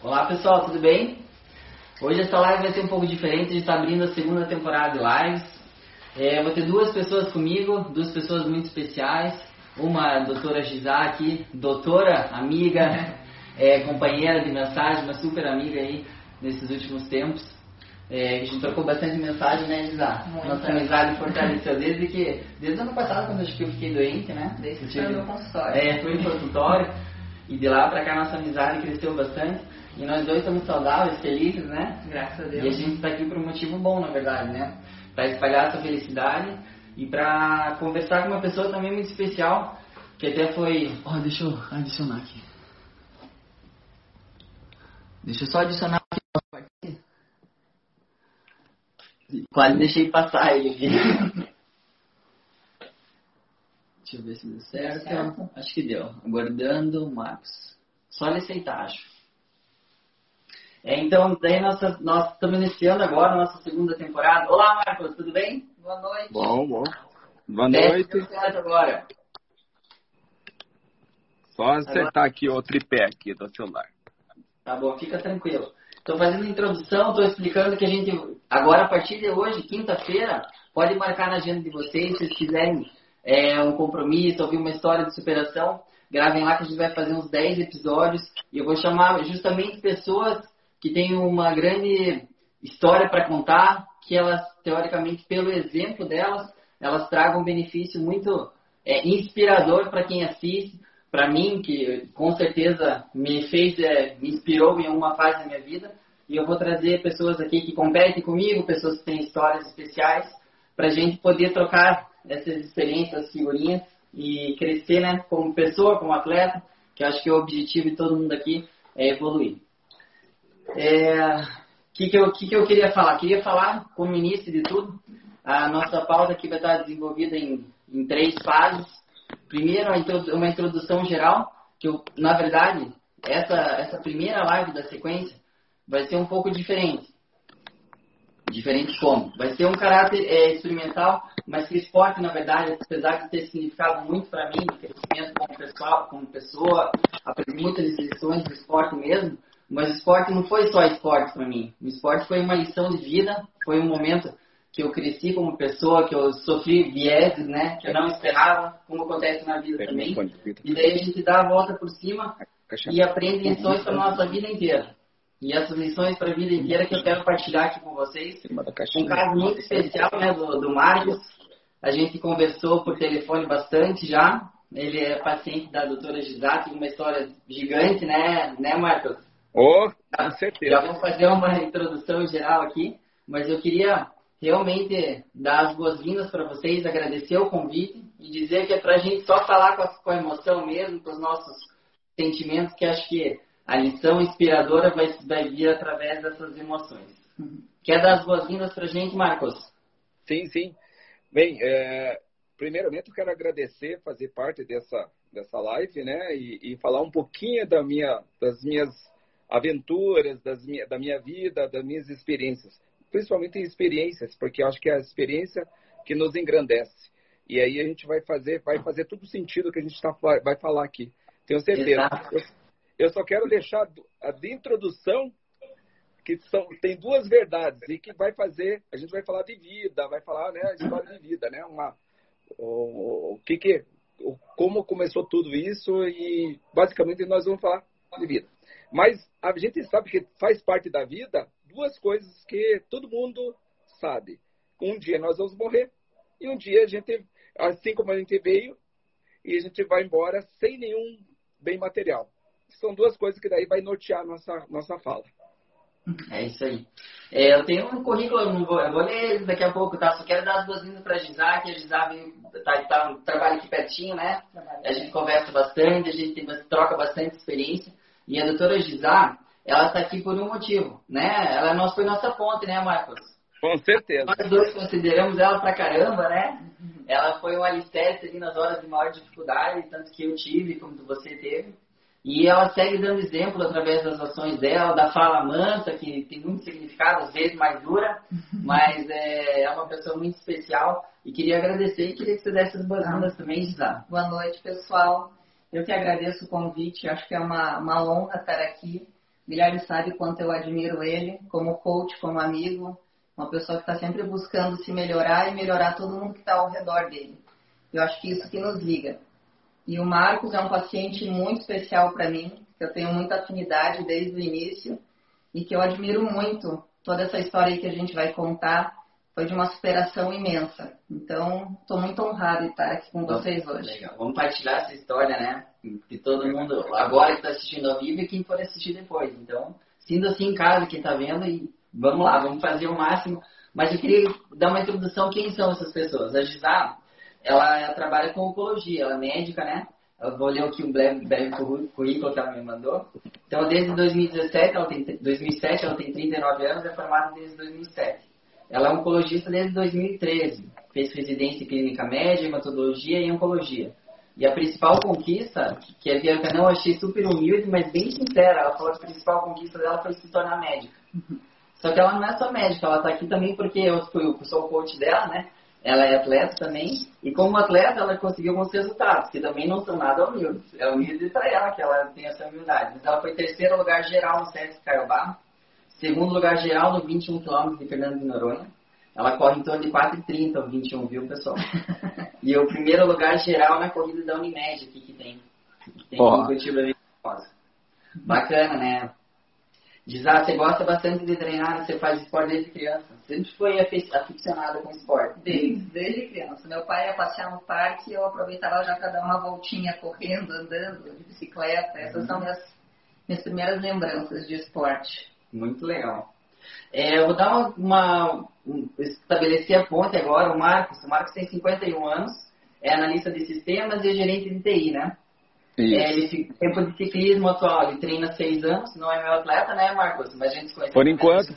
Olá pessoal, tudo bem? Hoje essa live vai ser um pouco diferente, a gente está abrindo a segunda temporada de lives. É, vou ter duas pessoas comigo, duas pessoas muito especiais. Uma a doutora Gisá aqui, doutora, amiga, é, companheira de mensagem, uma super amiga aí nesses últimos tempos. É, a gente trocou bastante mensagem, né, Gisá? Nossa amizade fortaleceu desde que. Desde o ano passado, quando eu fiquei doente, né? Desde que foi no consultório. É, foi no consultório. E de lá pra cá nossa amizade cresceu bastante. E nós dois estamos saudáveis, felizes, né? Graças a Deus. E a gente está aqui por um motivo bom, na verdade, né? Para espalhar essa felicidade e para conversar com uma pessoa também muito especial, que até foi. Ó, oh, deixa eu adicionar aqui. Deixa eu só adicionar aqui. Quase deixei passar ele aqui. Deixa eu ver se deu certo. certo. Acho que deu. Aguardando, Marcos. Só ele aceitar, acho. É, então, daí nós, nós estamos iniciando agora a nossa segunda temporada. Olá, Marcos, tudo bem? Boa noite. Bom, bom. Boa noite. agora. Só acertar agora... aqui o tripé aqui do celular. Tá bom, fica tranquilo. Estou fazendo a introdução, estou explicando que a gente, agora a partir de hoje, quinta-feira, pode marcar na agenda de vocês, se vocês quiserem é, um compromisso, ouvir uma história de superação, gravem lá que a gente vai fazer uns 10 episódios e eu vou chamar justamente pessoas que têm uma grande história para contar, que elas, teoricamente, pelo exemplo delas, elas tragam um benefício muito é, inspirador para quem assiste, para mim, que com certeza me fez, é, me inspirou em uma fase da minha vida. E eu vou trazer pessoas aqui que competem comigo, pessoas que têm histórias especiais, para a gente poder trocar essas experiências, figurinhas e crescer né, como pessoa, como atleta, que eu acho que o objetivo de todo mundo aqui é evoluir. É, que, que, eu, que, que eu queria falar? Queria falar, como início de tudo, a nossa pauta aqui vai estar desenvolvida em, em três fases. Primeiro, uma introdução geral, que eu, na verdade, essa, essa primeira live da sequência vai ser um pouco diferente. Diferente como? Vai ser um caráter é, experimental, mas que o esporte, na verdade, apesar de ter significado muito para mim, crescimento como pessoal, como pessoa, aprendi muitas lições do esporte mesmo, mas o esporte não foi só esporte para mim. O esporte foi uma lição de vida, foi um momento que eu cresci como pessoa, que eu sofri vieses, né, que eu não esperava, como acontece na vida também. E daí a gente dá a volta por cima e aprende lições para nossa vida inteira. E essas lições para a vida inteira que eu quero partilhar aqui com vocês. Um caso muito especial, né, do, do Marcos. A gente conversou por telefone bastante já. Ele é paciente da doutora Gisate, uma história gigante, né, né, Marcos? Oh, com certeza. Já vou fazer uma introdução geral aqui, mas eu queria realmente dar as boas-vindas para vocês, agradecer o convite e dizer que é para a gente só falar com a, com a, emoção mesmo, com os nossos sentimentos, que acho que a lição inspiradora vai, vai vir através dessas emoções. Quer dar as boas-vindas para a gente, Marcos? Sim, sim. Bem, é, primeiramente eu quero agradecer, fazer parte dessa, dessa live, né, e, e falar um pouquinho da minha, das minhas aventuras das minha, da minha vida, das minhas experiências. Principalmente experiências, porque eu acho que é a experiência que nos engrandece. E aí a gente vai fazer, vai fazer todo o sentido que a gente tá, vai falar aqui. Tenho certeza. Eu, eu, só quero deixar a de introdução que são, tem duas verdades e que vai fazer, a gente vai falar de vida, vai falar, né, história de vida, né, uma, o, o que que, o, como começou tudo isso e basicamente nós vamos falar de vida. Mas a gente sabe que faz parte da vida duas coisas que todo mundo sabe. Um dia nós vamos morrer e um dia a gente, assim como a gente veio, e a gente vai embora sem nenhum bem material. São duas coisas que daí vai nortear nossa nossa fala. É isso aí. É, eu tenho um currículo, eu, não vou, eu vou ler daqui a pouco, tá? Só quero dar as boas-vindas para a Gisá, que a Gisá tá, tá, trabalha aqui pertinho, né? A gente conversa bastante, a gente tem, troca bastante experiência. E a doutora Gisá, ela está aqui por um motivo, né? Ela nós foi nossa ponte, né, Marcos? Com certeza. Nós dois consideramos ela pra caramba, né? Ela foi um alicerce ali nas horas de maior dificuldade, tanto que eu tive, como você teve. E ela segue dando exemplo através das ações dela, da fala mansa, que tem muito significado, às vezes mais dura, mas é, é uma pessoa muito especial. E queria agradecer e queria que você desse as boas-vindas também, Gisá. Boa noite, pessoal. Eu que agradeço o convite, acho que é uma, uma honra estar aqui. Guilherme sabe quanto eu admiro ele, como coach, como amigo, uma pessoa que está sempre buscando se melhorar e melhorar todo mundo que está ao redor dele. Eu acho que isso que nos liga. E o Marcos é um paciente muito especial para mim, que eu tenho muita afinidade desde o início e que eu admiro muito toda essa história aí que a gente vai contar. Foi de uma superação imensa. Então, estou muito honrado de estar aqui com vocês hoje. Legal. Vamos partilhar essa história, né? Que todo mundo, agora que está assistindo ao vivo e quem for assistir depois. Então, sinta assim em casa, quem está vendo, e vamos lá, vamos fazer o máximo. Mas eu queria dar uma introdução, quem são essas pessoas? A Gisá, ela, trabalha com oncologia, ela é médica, né? Eu vou ler aqui um breve, breve currículo que ela me mandou. Então, desde 2017, ela tem, 2007, ela tem 39 anos, é formada desde 2007. Ela é oncologista desde 2013. Fez residência em clínica média, hematologia e oncologia. E a principal conquista, que a Bianca não achei super humilde, mas bem sincera, ela falou que a principal conquista dela foi se tornar médica. Só que ela não é só médica, ela está aqui também porque eu, eu sou o coach dela, né? Ela é atleta também, e como atleta ela conseguiu alguns resultados, que também não são nada humildes. É humilde para ela que ela tem essa humildade. Mas ela foi terceiro lugar geral no Sesc Caiobá, segundo lugar geral no 21 km de Fernando de Noronha. Ela corre em torno de 4,30 ou 21, viu, pessoal? e o primeiro lugar geral na corrida da Unimed aqui que tem. Que tem em Curitiba Bacana, né? Diz, ah, você gosta bastante de treinar, você faz esporte desde criança. Sempre foi aficionada com esporte. Desde, desde criança. Meu pai ia passear no parque e eu aproveitava já para dar uma voltinha correndo, andando, de bicicleta. Essas uhum. são minhas, minhas primeiras lembranças de esporte. Muito legal. É, eu vou dar uma, uma um, estabelecer a ponte agora. O Marcos, o Marcos tem 51 anos, é analista de sistemas e gerente de TI, né? É, ele, tempo de ciclismo atual, ele treina seis anos, não é meu atleta, né, Marcos? Mas a gente conhece. Por enquanto.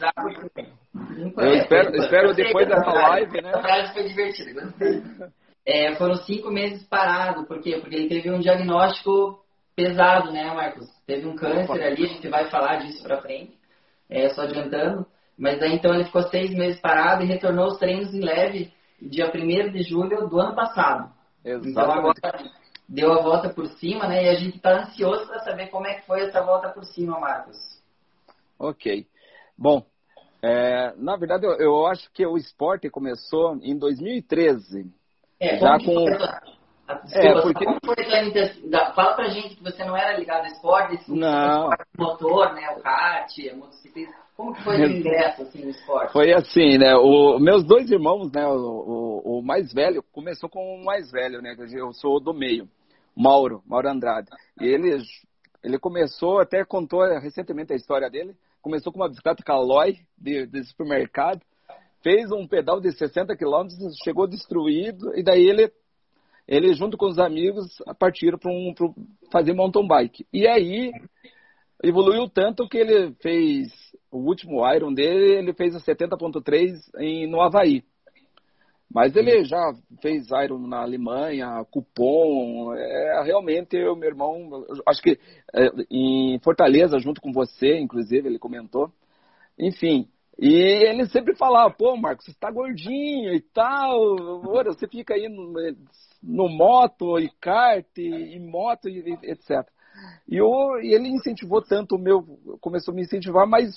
Eu espero, espero depois dessa live, né? A frase foi divertida. É, foram cinco meses parado, por quê? Porque ele teve um diagnóstico pesado, né, Marcos? Teve um câncer ali, a gente vai falar disso pra frente, é, só adiantando. Mas aí então ele ficou seis meses parado e retornou os treinos em leve dia 1 de julho do ano passado. Exatamente. Então agora deu a volta por cima, né? E a gente está ansioso para saber como é que foi essa volta por cima, Marcos. Ok. Bom, é, na verdade eu, eu, acho que o esporte começou em 2013. É, já com. Desculpa, é, porque... como foi Fala pra gente que você não era ligado ao esporte, não. motor, né? O kart, a motocicleta. Como que foi o ingresso assim, no esporte? Foi assim, né? O, meus dois irmãos, né? O, o, o, mais velho começou com o mais velho, né? Eu sou do meio, Mauro, Mauro Andrade. E ele, ele começou, até contou recentemente a história dele. Começou com uma bicicleta Caloi de, de supermercado, fez um pedal de 60 quilômetros, chegou destruído, e daí ele ele junto com os amigos partiram para um, fazer mountain bike. E aí evoluiu tanto que ele fez o último Iron dele, ele fez a 70.3 no Havaí. Mas ele já fez Iron na Alemanha, Cupom, é, realmente o meu irmão, acho que é, em Fortaleza, junto com você, inclusive, ele comentou. Enfim, e ele sempre falava, pô, Marcos, você está gordinho e tal, ora, você fica aí no, no moto e kart e, e moto e, etc. E, eu, e ele incentivou tanto o meu, começou a me incentivar, mas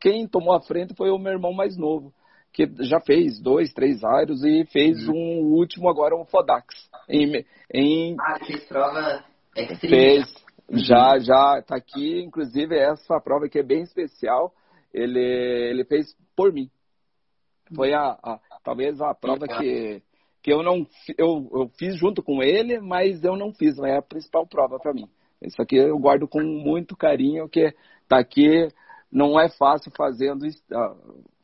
quem tomou a frente foi o meu irmão mais novo, que já fez dois, três aros e fez uhum. um último agora, um Fodax. Em, em, ah, fez prova extreme. Fez, uhum. já, já tá aqui, inclusive essa prova que é bem especial, ele, ele fez por mim. Foi a, a talvez a prova que, que eu não eu, eu fiz junto com ele, mas eu não fiz, é a principal prova para mim. Isso aqui eu guardo com muito carinho, que tá aqui, não é fácil fazendo isso.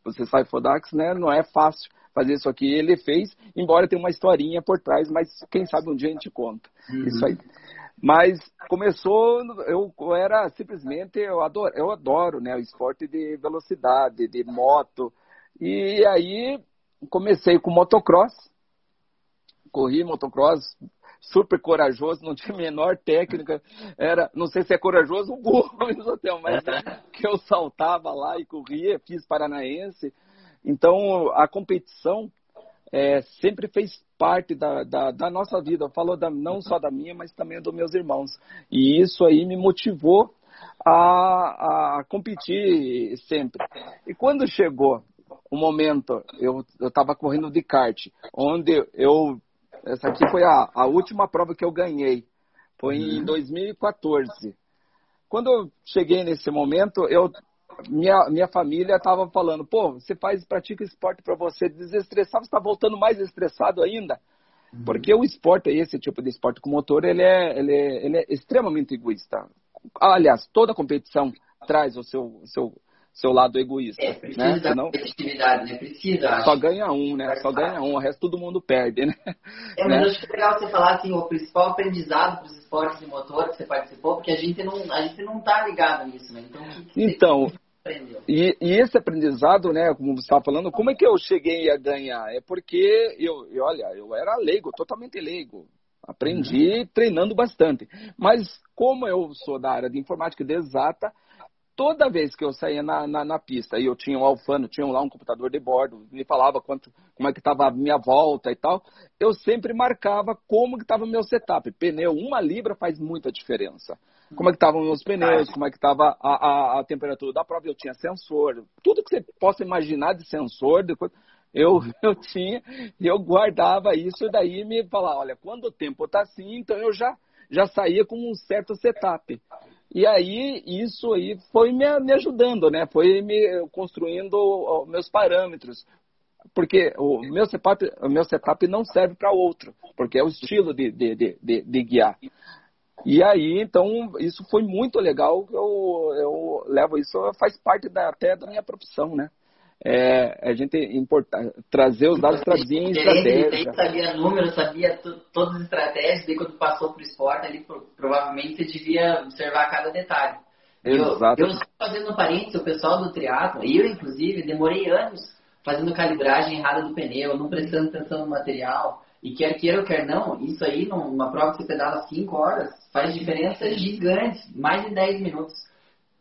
Você sabe Fodax, né? Não é fácil fazer isso aqui. Ele fez, embora tenha uma historinha por trás, mas quem sabe um dia a gente conta. Uhum. Isso aí. Mas começou, eu, eu era simplesmente, eu adoro, eu adoro né, o esporte de velocidade, de moto. E aí comecei com motocross, corri motocross super corajoso, não tinha a menor técnica. Era, não sei se é corajoso ou burro, mas que eu saltava lá e corria, fiz paranaense. Então a competição é, sempre fez parte da, da, da nossa vida. Falou não só da minha, mas também dos meus irmãos. E isso aí me motivou a, a competir sempre. E quando chegou o momento, eu estava correndo de kart, onde eu. Essa aqui foi a, a última prova que eu ganhei. Foi em 2014. Uhum. Quando eu cheguei nesse momento, eu minha, minha família estava falando, pô, você faz, pratica esporte para você desestressar, você está voltando mais estressado ainda. Uhum. Porque o esporte, esse tipo de esporte com motor, ele é, ele é, ele é extremamente egoísta. Aliás, toda competição traz o seu, seu, seu lado egoísta. É, precisa né? da Senão, competitividade, né? Precisa. Só ganha um, né? Só ganha um, o resto todo mundo perde, né? É, mas né? acho que é legal você falar assim, o principal aprendizado para os esportes de motor que você participou, porque a gente não, a gente não tá ligado nisso, né? Então, que que então e, e, esse aprendizado, né, como você estava falando, como é que eu cheguei a ganhar? É porque eu, eu olha, eu era leigo, totalmente leigo. Aprendi uhum. treinando bastante. Mas como eu sou da área de informática de exata, toda vez que eu saía na, na, na, pista e eu tinha um alfano, tinha lá um computador de bordo, me falava quanto, como é que estava a minha volta e tal, eu sempre marcava como que estava o meu setup. Pneu, uma libra faz muita diferença. Como é que estavam meus pneus, como é que estava a, a, a, temperatura da prova, eu tinha sensor, tudo que você possa imaginar de sensor, de coisa, eu, eu tinha, e eu guardava isso e daí me falava, olha, quando o tempo está assim, então eu já, já saía com um certo setup. E aí, isso aí foi me, me ajudando, né? Foi me construindo meus parâmetros. Porque o meu setup, o meu setup não serve para outro, porque é o estilo de, de, de, de, guiar. E aí, então, isso foi muito legal. Eu, eu levo isso, faz parte da, até da minha profissão, né? É, a gente importar, trazer os dados, traduzir em estratégia. sabia números, sabia todas as estratégias, daí quando passou para o esporte, ali, provavelmente você devia observar cada detalhe. Exato. Eu, eu fazendo parênteses, o pessoal do triatlo, eu inclusive, demorei anos fazendo calibragem errada do pneu, não prestando atenção no material, e quer queira ou quer não, isso aí numa prova que você pedala 5 horas, faz diferença gigante, mais de 10 minutos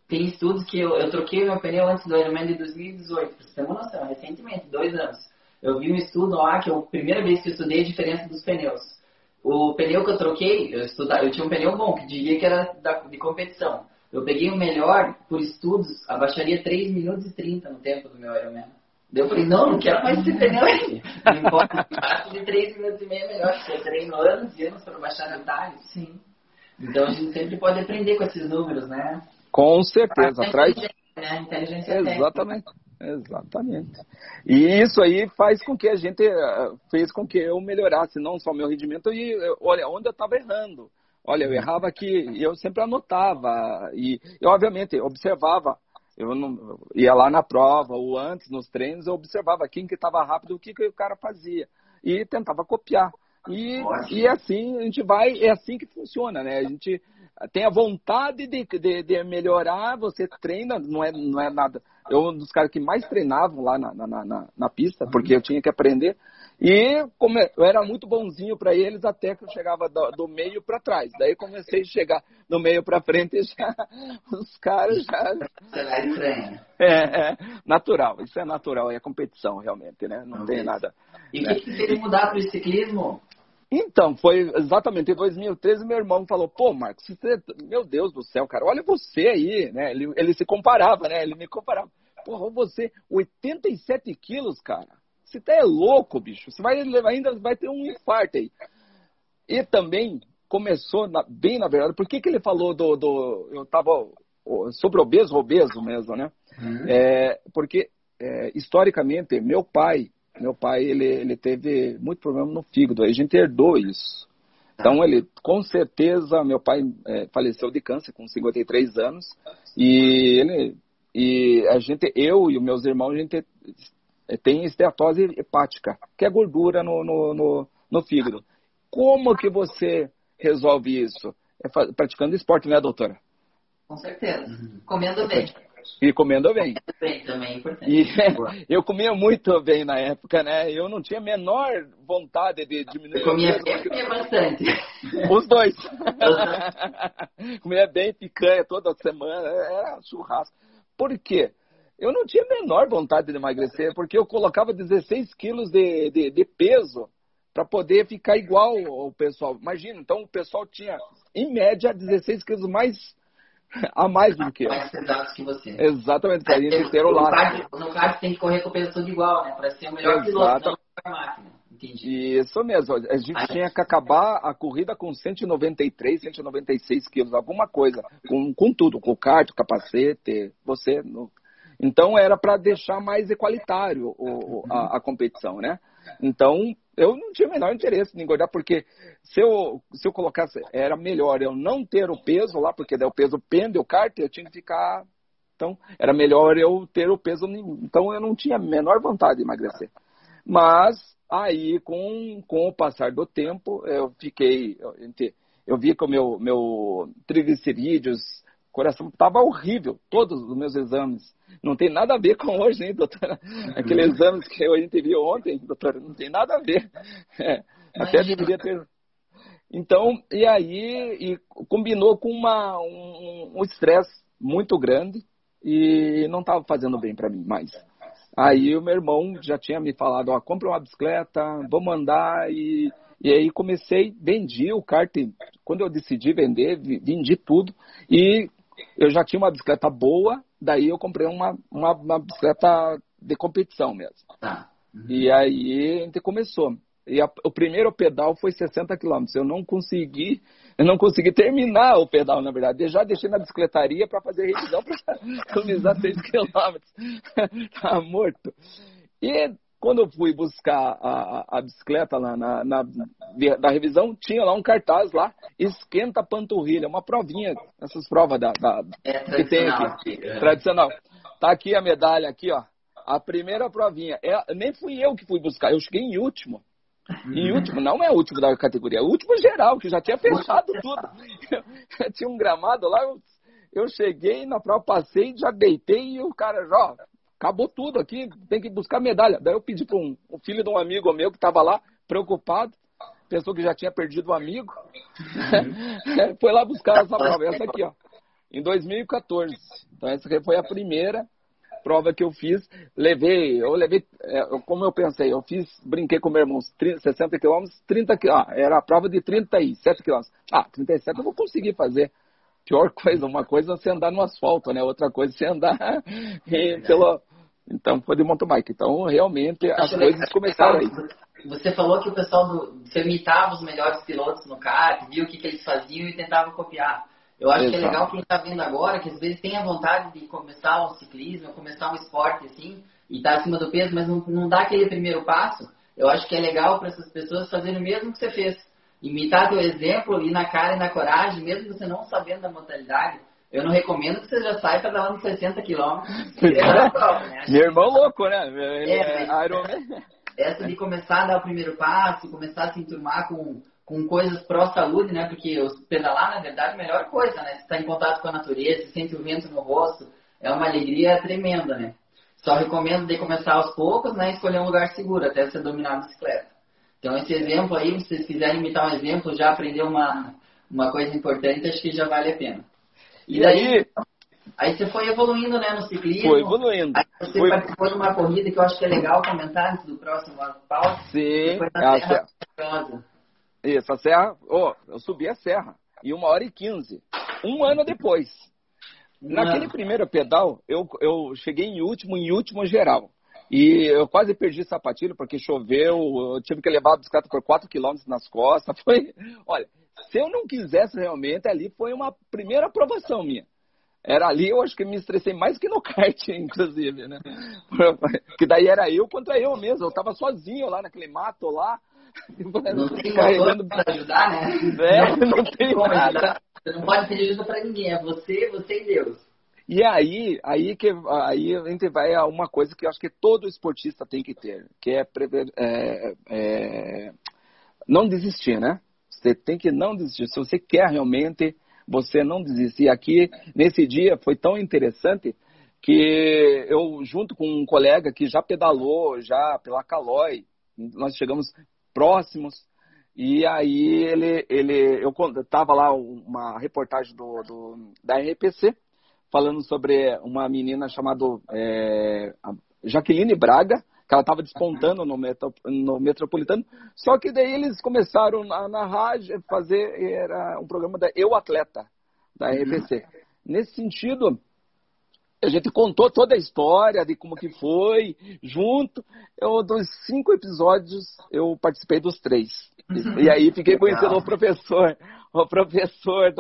tem estudos que eu, eu troquei meu pneu antes do Ironman de 2018, pra você ter uma noção, recentemente, dois anos. Eu vi um estudo lá que é a primeira vez que eu estudei a diferença dos pneus. O pneu que eu troquei, eu, estudava, eu tinha um pneu bom, que diria que era da, de competição. Eu peguei o melhor, por estudos, abaixaria 3 minutos e 30 no tempo do meu Ironman. Daí eu falei, não, não quero mais esse pneu aí. Não importa, de 3 minutos e meio é melhor, porque eu treino anos e anos para baixar detalhes. Sim. Então a gente sempre pode aprender com esses números, né? Com certeza, traz. Né? Inteligência Exatamente. Exatamente. E isso aí faz com que a gente eh, fez com que eu melhorasse não só meu rendimento e olha onde eu estava errando. Olha, eu errava aqui, eu sempre anotava e, e obviamente observava. Eu não ia lá na prova ou antes nos treinos eu observava quem que estava rápido, o que que o cara fazia e tentava copiar. E, e assim a gente vai, é assim que funciona, né? A gente tem a vontade de, de, de, melhorar, você treina, não é, não é nada. Eu um dos caras que mais treinavam lá na, na, na, na pista, porque eu tinha que aprender. E como eu era muito bonzinho para eles até que eu chegava do, do meio para trás. Daí comecei a chegar do meio para frente e já os caras já. É, é, natural, isso é natural, é competição realmente, né? Não, não tem nada. E o né? que, que você mudar para o ciclismo? Então, foi exatamente em 2013 meu irmão falou, pô, Marcos, você, meu Deus do céu, cara, olha você aí, né? Ele, ele se comparava, né? Ele me comparava. Porra, você, 87 quilos, cara. Você tá é louco, bicho. Você vai ainda vai ter um infarto aí. E também começou na, bem na verdade. Por que, que ele falou do, do eu tava sobre obeso, obeso mesmo, né? Uhum. É, porque é, historicamente meu pai meu pai, ele, ele teve muito problema no fígado, a gente herdou isso. Então, ele, com certeza, meu pai é, faleceu de câncer com 53 anos, e ele, e a gente, eu e os meus irmãos, a gente é, tem esteatose hepática, que é gordura no, no, no, no fígado. Como que você resolve isso? É praticando esporte, né, doutora? Com certeza. Comendo bem. E comendo bem. bem também, é importante. E, eu comia muito bem na época, né? Eu não tinha a menor vontade de diminuir. Eu comia bem, comia bastante. Os dois. Uhum. comia bem picanha toda semana, era churrasco. Por quê? eu não tinha a menor vontade de emagrecer, porque eu colocava 16 quilos de, de, de peso para poder ficar igual ao pessoal. Imagina, então o pessoal tinha, em média, 16 quilos mais a mais do que eu. Mais pesados que você. Exatamente, para gente ter o lado. No caso, tem que correr com peso todo igual, né? Para ser o melhor Exato. piloto, não máquina. Entendi. Isso mesmo. A gente Aí, tinha que acabar a corrida com 193, 196 quilos, alguma coisa. Com, com tudo, com o kart, capacete, você. No... Então era para deixar mais equalitário o, a, a competição, né? Então, eu não tinha o menor interesse em engordar, porque se eu, se eu colocasse, era melhor eu não ter o peso lá, porque daí o peso pende o kart, eu tinha que ficar. Então, era melhor eu ter o peso. Então, eu não tinha a menor vontade de emagrecer. Mas, aí, com, com o passar do tempo, eu fiquei. Eu vi que o meu, meu triglicerídeos, coração estava horrível, todos os meus exames. Não tem nada a ver com hoje, hein, doutora? Aqueles exames que a gente viu ontem, doutora, não tem nada a ver. É, até deveria ter. Então, e aí, e combinou com uma, um estresse um muito grande e não estava fazendo bem para mim mais. Aí o meu irmão já tinha me falado, ó, compra uma bicicleta, vamos andar e, e aí comecei, vendi o kart, quando eu decidi vender, vendi tudo e eu já tinha uma bicicleta boa, daí eu comprei uma, uma, uma bicicleta de competição mesmo. Tá. Uhum. E aí a gente começou. E a, o primeiro pedal foi 60 quilômetros. Eu não consegui, eu não consegui terminar o pedal, na verdade. Eu já deixei na bicicletaria para fazer revisão para economizar 6 quilômetros. tá morto. E quando eu fui buscar a, a bicicleta lá na, na, da revisão, tinha lá um cartaz lá, esquenta a panturrilha, uma provinha, essas provas da, da é, que tem aqui. É. Tradicional. Tá aqui a medalha aqui, ó. A primeira provinha. É, nem fui eu que fui buscar, eu cheguei em último. Em último, não é o último da categoria, é o último geral, que já tinha fechado tudo. tinha um gramado lá, eu, eu cheguei na prova, passei, já deitei e o cara, ó, acabou tudo aqui, tem que buscar medalha. Daí eu pedi para um, um, filho de um amigo meu que estava lá, preocupado, pensou que já tinha perdido o um amigo, uhum. foi lá buscar essa prova, essa aqui, ó, em 2014. Então essa foi a primeira prova que eu fiz. Levei, eu levei, é, como eu pensei, eu fiz, brinquei com meu irmão, 30, 60 quilômetros, 30 ah, era a prova de 37 quilômetros. Ah, 37 eu vou conseguir fazer pior coisa, uma coisa é você andar no asfalto, né? Outra coisa é você andar pelo, então, foi de mountain bike. Então, realmente, as coisas legal. começaram aí. Você falou que o pessoal do, você imitava os melhores pilotos no kart, viu o que, que eles faziam e tentava copiar. Eu acho Exato. que é legal quem está vendo agora, que às vezes tem a vontade de começar um ciclismo, começar um esporte assim, e está acima do peso, mas não, não dá aquele primeiro passo. Eu acho que é legal para essas pessoas fazerem o mesmo que você fez. Imitar teu exemplo, ir na cara e na coragem, mesmo você não sabendo da modalidade. Eu não recomendo que você já saia uns 60 quilômetros. né? Meu irmão louco, né? Ele é, é Ironman. Essa de começar a dar o primeiro passo, começar a se enturmar com, com coisas pró-saúde, né? Porque pedalar, na verdade, é a melhor coisa, né? Você está em contato com a natureza, você sente o vento no rosto, é uma alegria tremenda, né? Só recomendo de começar aos poucos, né? Escolher um lugar seguro até você dominar a bicicleta. Então, esse exemplo aí, se vocês quiserem imitar um exemplo, já aprender uma, uma coisa importante, acho que já vale a pena. E, daí, aí você foi evoluindo, né, no ciclismo. Foi evoluindo. Aí você foi... participou de uma corrida que eu acho que é legal comentar antes do próximo Paulo. Sim. Foi na a Serra serra... Isso, a serra, oh, eu subi a serra em uma hora e quinze. Um ano depois. Naquele primeiro pedal, eu, eu cheguei em último, em último geral. E eu quase perdi sapatilho porque choveu, eu tive que levar a bicicleta por 4 quilômetros nas costas. Foi, olha, se eu não quisesse realmente, ali foi uma primeira aprovação minha. Era ali, eu acho que me estressei mais que no kart, inclusive, né? Que daí era eu contra eu mesmo. Eu tava sozinho lá naquele mato lá. Não tem carregando para ajudar, né? É, não, tem nada. Você não pode pedir ajuda para ninguém, é você, você e Deus. E aí, aí que aí a gente vai a uma coisa que eu acho que todo esportista tem que ter, que é, é, é não desistir, né? Você tem que não desistir. Se você quer realmente, você não desistir. E aqui, nesse dia, foi tão interessante que eu, junto com um colega que já pedalou, já pela Calói, nós chegamos próximos, e aí ele, ele eu estava lá uma reportagem do, do, da RPC, falando sobre uma menina chamada é, Jaqueline Braga, que ela estava despontando no, metro, no Metropolitano. Só que daí eles começaram na, na rádio fazer era um programa da Eu Atleta, da RPC. Uhum. Nesse sentido, a gente contou toda a história de como que foi, junto. Eu, dos cinco episódios, eu participei dos três. E aí fiquei conhecendo o professor, o professor.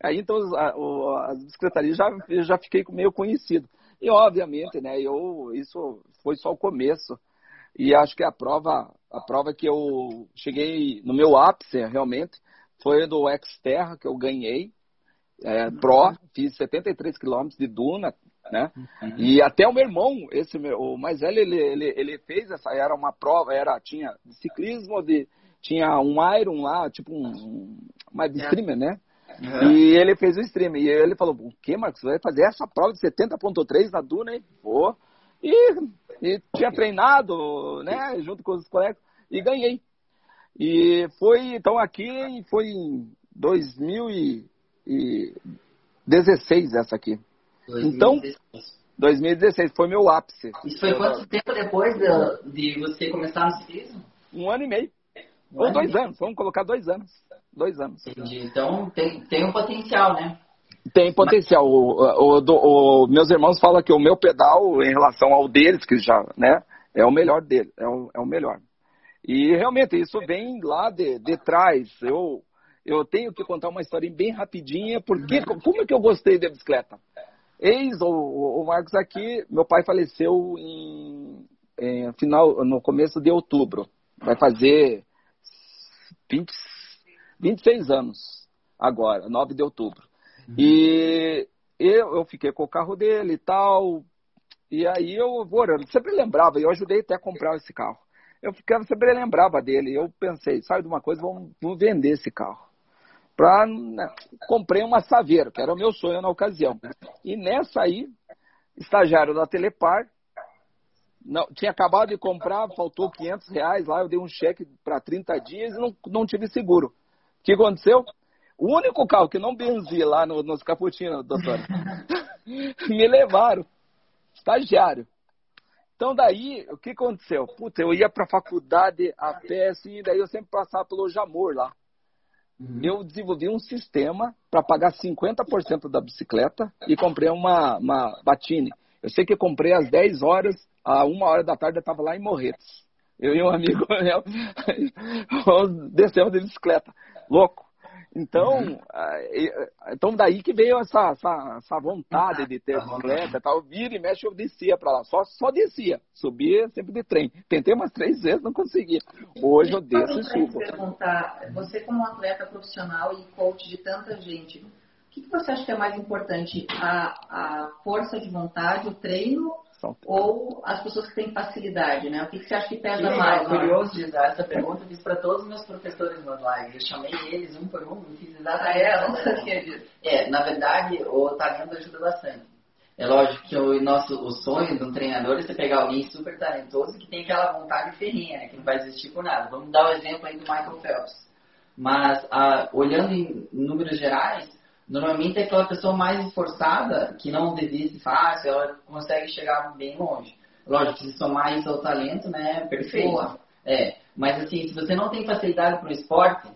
Aí então a, as secretarias já, já fiquei meio conhecido. E obviamente, né, eu, isso foi só o começo. E acho que a prova, a prova que eu cheguei no meu ápice realmente foi do Xterra que eu ganhei. É, Pro, fiz 73 quilômetros de duna, né? Uhum. E até o meu irmão, esse meu, o mais velho, ele, ele, ele fez essa, era uma prova, era, tinha ciclismo, de, tinha um Iron lá, tipo um, uma de streamer, né? Uhum. E ele fez o stream. E ele falou: O que, Marcos? Vai fazer essa prova de 70,3 na Duna, hein? Vou. E, e tinha treinado, né? Junto com os colegas. E ganhei. E foi, então aqui foi em 2016 essa aqui. 2016. Então, 2016 foi meu ápice. Isso foi quanto tempo depois de, de você começar no ciclismo? Um ano e meio. Um Ou dois anos, vamos colocar dois anos dois anos. Entendi. Então tem, tem um potencial, né? Tem potencial. O, o, o, meus irmãos falam que o meu pedal, em relação ao deles, que já, né, é o melhor dele, é o, é o melhor. E realmente isso vem lá de, de trás. Eu, eu tenho que contar uma história bem rapidinha, porque como é que eu gostei da bicicleta? Eis o, o Marcos aqui, meu pai faleceu em, em, final, no começo de outubro. Vai fazer 20, 26 anos agora, 9 de outubro. Uhum. E eu, eu fiquei com o carro dele e tal. E aí eu vou orando. Sempre lembrava, eu ajudei até a comprar esse carro. Eu ficava, sempre lembrava dele. Eu pensei, sabe de uma coisa, vamos, vamos vender esse carro. Pra, né, comprei uma Saveiro, que era o meu sonho na ocasião. E nessa aí, estagiário da Telepar, não, tinha acabado de comprar, faltou 500 reais lá, eu dei um cheque para 30 dias e não, não tive seguro. O que aconteceu? O único carro que não benzia lá no, nos caputinos, doutor, me levaram, estagiário. Então daí, o que aconteceu? Puta, eu ia para a faculdade a pé, assim, daí eu sempre passava pelo Jamor lá. Uhum. Eu desenvolvi um sistema para pagar 50% da bicicleta e comprei uma, uma Batine. Eu sei que eu comprei às 10 horas, a uma hora da tarde eu estava lá em Morretes. Eu e um amigo meu descemos de bicicleta louco. Então, uhum. então daí que veio essa, essa, essa vontade de ter bicicleta tal. Vira e mexe, eu descia para lá. Só, só descia. Subia sempre de trem. Tentei umas três vezes, não consegui. Hoje eu desço e subo. perguntar, você como atleta profissional e coach de tanta gente, o que, que você acha que é mais importante? A, a força de vontade, o treino ou as pessoas que têm facilidade, né? O que, que você acha que pesa Sim, mais? É curioso de dar essa pergunta, eu fiz para todos os meus professores nas lives. Eu chamei eles um por um e fiz exatamente. Ah, é? Não sabia disso. É, na verdade, o talento ajuda bastante. É lógico que o nosso o sonho de um treinador é você pegar alguém super talentoso que tem aquela vontade ferrinha, né? Que não vai desistir por nada. Vamos dar o exemplo aí do Michael Phelps. Mas, ah, olhando em números gerais, Normalmente é aquela pessoa mais esforçada, que não desiste fácil, ela consegue chegar bem longe. Lógico que se somar isso ao talento, né, perfeito. É, mas assim, se você não tem facilidade para o esporte,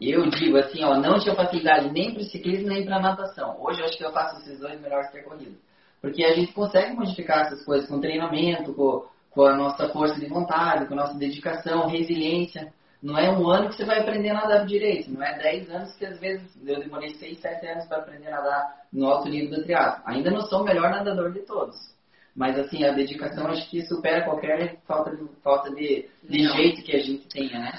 eu digo assim, ó, não tinha facilidade nem para o ciclismo nem para a natação. Hoje eu acho que eu faço esses dois melhores percorridos. Porque a gente consegue modificar essas coisas com treinamento, com, com a nossa força de vontade, com a nossa dedicação, resiliência. Não é um ano que você vai aprender a nadar direito, não é 10 anos que às vezes eu demorei 6, 7 anos para aprender a nadar no alto nível do triatlo. Ainda não sou o melhor nadador de todos. Mas assim, a dedicação acho que supera qualquer falta de, falta de, de jeito que a gente tenha, né?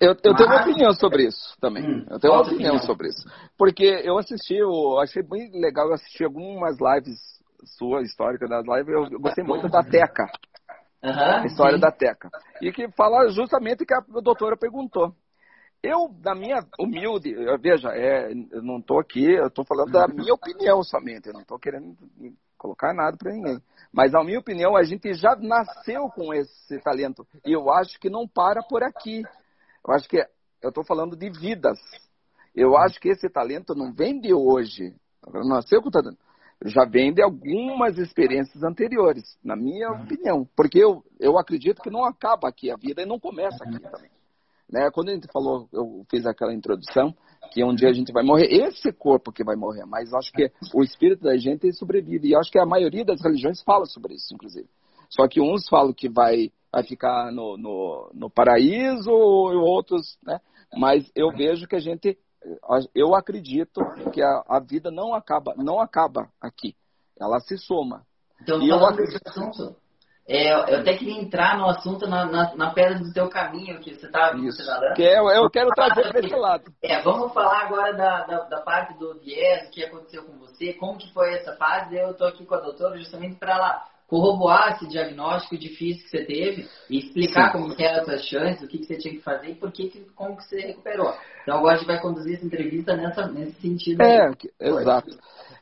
Eu, eu Mas... tenho uma opinião sobre isso também. Hum, eu tenho uma opinião, opinião, sobre isso. Porque eu assisti, eu achei bem legal, eu assisti algumas lives sua histórica das lives, eu, eu gostei muito da Teca. Uhum, história sim. da Teca. E que fala justamente o que a doutora perguntou. Eu, na minha humilde, veja, é, eu não estou aqui, eu estou falando da minha opinião somente, eu não estou querendo colocar nada para ninguém. Mas, na minha opinião, a gente já nasceu com esse talento. E eu acho que não para por aqui. Eu acho que, eu estou falando de vidas. Eu acho que esse talento não vem de hoje. Nasceu com o talento já vem de algumas experiências anteriores, na minha uhum. opinião. Porque eu, eu acredito que não acaba aqui a vida e não começa aqui também. Né? Quando a gente falou, eu fiz aquela introdução, que um dia a gente vai morrer, esse corpo que vai morrer, mas acho que o espírito da gente sobrevive. E acho que a maioria das religiões fala sobre isso, inclusive. Só que uns falam que vai, vai ficar no, no, no paraíso, e outros, né? Mas eu vejo que a gente eu acredito que a, a, vida não acaba, não acaba aqui. Ela se soma. Então, e eu acredito... assunto, é, eu até queria entrar no assunto na, na, na pedra do teu caminho que você está tá Que eu, eu quero trazer para esse lado. É, vamos falar agora da, da, da, parte do viés, o que aconteceu com você, como que foi essa fase. Eu estou aqui com a doutora justamente para ela corroborar esse diagnóstico difícil que você teve e explicar Sim. como que eram as suas chances, o que, que você tinha que fazer e por que, como que você recuperou. Então agora a gente vai conduzir essa entrevista nessa, nesse sentido. É, exato.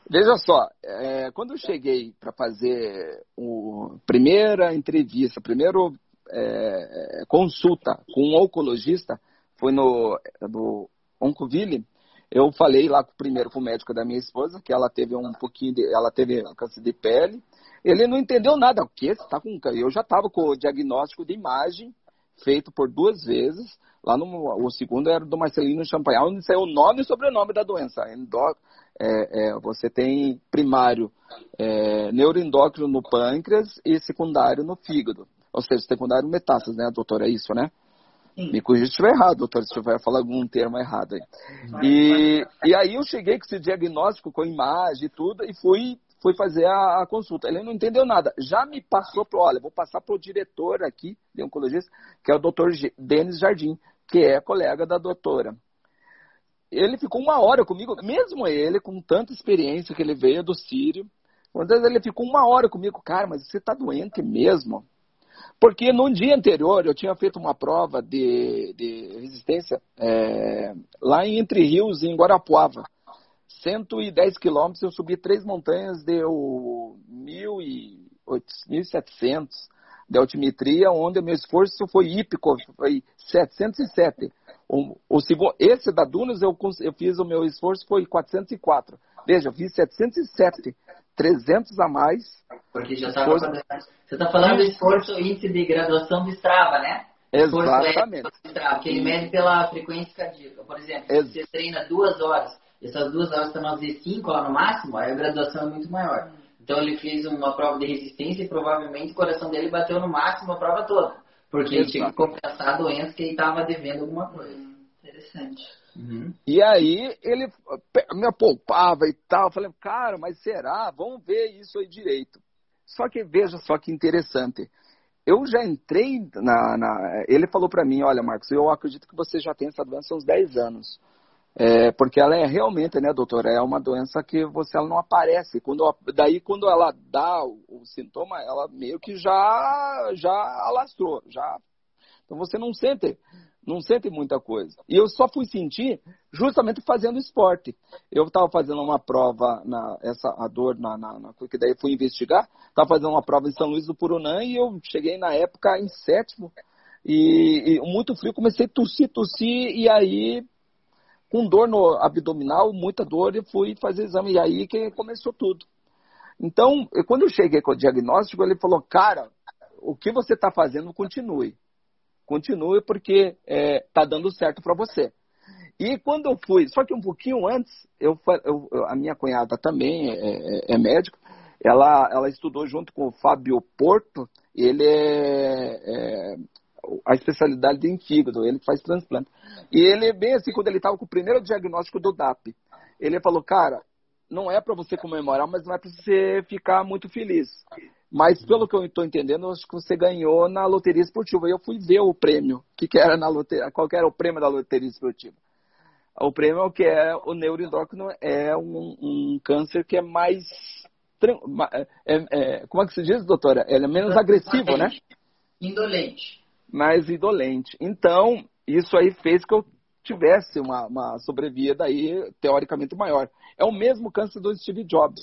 Veja só, é, quando eu cheguei para fazer a primeira entrevista, primeira é, consulta com um oncologista, foi no, no Oncoville, eu falei lá primeiro com o médico da minha esposa, que ela teve um pouquinho de, ela teve câncer de pele, ele não entendeu nada. O que? Tá com... Eu já estava com o diagnóstico de imagem feito por duas vezes. Lá no o segundo era do Marcelino Champagnat, onde saiu o nome e sobrenome da doença. Endó, é, é, você tem primário é, neuroendócrino no pâncreas e secundário no fígado. Ou seja, secundário metástase, né, doutora? É isso, né? Sim. Me corrija se estiver errado, doutor, se estiver falar algum termo errado aí. E, e aí eu cheguei com esse diagnóstico, com imagem e tudo, e fui fui fazer a, a, consulta. Ele não entendeu nada. Já me passou para, olha, vou passar para o diretor aqui de oncologista, que é o doutor Denis Jardim, que é colega da doutora. Ele ficou uma hora comigo, mesmo ele, com tanta experiência que ele veio do Sírio, vezes ele ficou uma hora comigo, cara, mas você está doente mesmo? Porque no dia anterior eu tinha feito uma prova de, de resistência é, lá em Entre Rios, em Guarapuava. 110 quilômetros, eu subi três montanhas, deu 1.700 de altimetria, onde o meu esforço foi hípico, foi 707. O, o segundo, esse da Dunas, eu, eu fiz o meu esforço, foi 404. Veja, eu fiz 707, 300 a mais. Porque já estava Você está falando do esforço índice de graduação do Strava, né? Exatamente. Strava, que ele mede pela frequência cardíaca. Por exemplo, se você treina duas horas essas duas horas para nós ver cinco lá no máximo, aí a graduação é muito maior. Então ele fez uma prova de resistência e provavelmente o coração dele bateu no máximo a prova toda. Porque ele tinha que compensar a doença que ele estava devendo alguma coisa. Hum, interessante. Uhum. E aí ele me poupava e tal. Eu falei, cara, mas será? Vamos ver isso aí direito. Só que veja só que interessante. Eu já entrei na. na ele falou para mim: olha, Marcos, eu acredito que você já tem essa doença há uns 10 anos. É, porque ela é realmente, né, doutora, é uma doença que você ela não aparece. Quando, daí, quando ela dá o, o, sintoma, ela meio que já, já alastrou. Já, então você não sente, não sente muita coisa. E eu só fui sentir justamente fazendo esporte. Eu estava fazendo uma prova, na, essa, a dor, na, na, na que daí fui investigar, estava fazendo uma prova em São Luís do Purunã e eu cheguei na época em sétimo. E, e muito frio, comecei a tossir, tossir, e aí com dor no abdominal, muita dor, e fui fazer exame. E aí que começou tudo. Então, quando eu cheguei com o diagnóstico, ele falou, cara, o que você está fazendo, continue. Continue porque está é, tá dando certo para você. E quando eu fui, só que um pouquinho antes, eu, eu a minha cunhada também é, é, é médico, ela, ela estudou junto com o Fábio Porto, ele é, é a especialidade em fígado, ele faz transplante. E ele, bem assim, quando ele estava com o primeiro diagnóstico do DAP, ele falou, cara, não é para você comemorar, mas não é para você ficar muito feliz. Mas pelo que eu estou entendendo, acho que você ganhou na loteria esportiva. E eu fui ver o prêmio, que, que era na loteria, qual era o prêmio da loteria esportiva. O prêmio é que é o neuroendócrino é um, um câncer que é mais é, é, como é que se diz, doutora? Ele é menos agressivo, né? Indolente mais indolente. Então, isso aí fez que eu tivesse uma, uma sobrevida aí, teoricamente maior. É o mesmo câncer do Steve Jobs.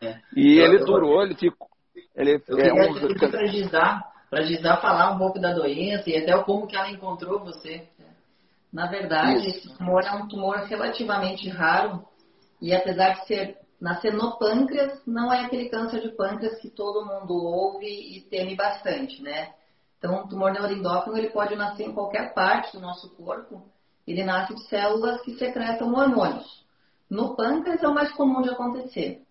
É. E eu, ele eu, durou, ele ficou. Ele eu é um... para Gisdar falar um pouco da doença e até como que ela encontrou você. Na verdade, Isso. esse tumor é um tumor relativamente raro e apesar de ser nascer no pâncreas não é aquele câncer de pâncreas que todo mundo ouve e teme bastante, né? Então, o tumor neuroendócrino ele pode nascer em qualquer parte do nosso corpo. Ele nasce de células que secretam hormônios. No pâncreas é o mais comum de acontecer.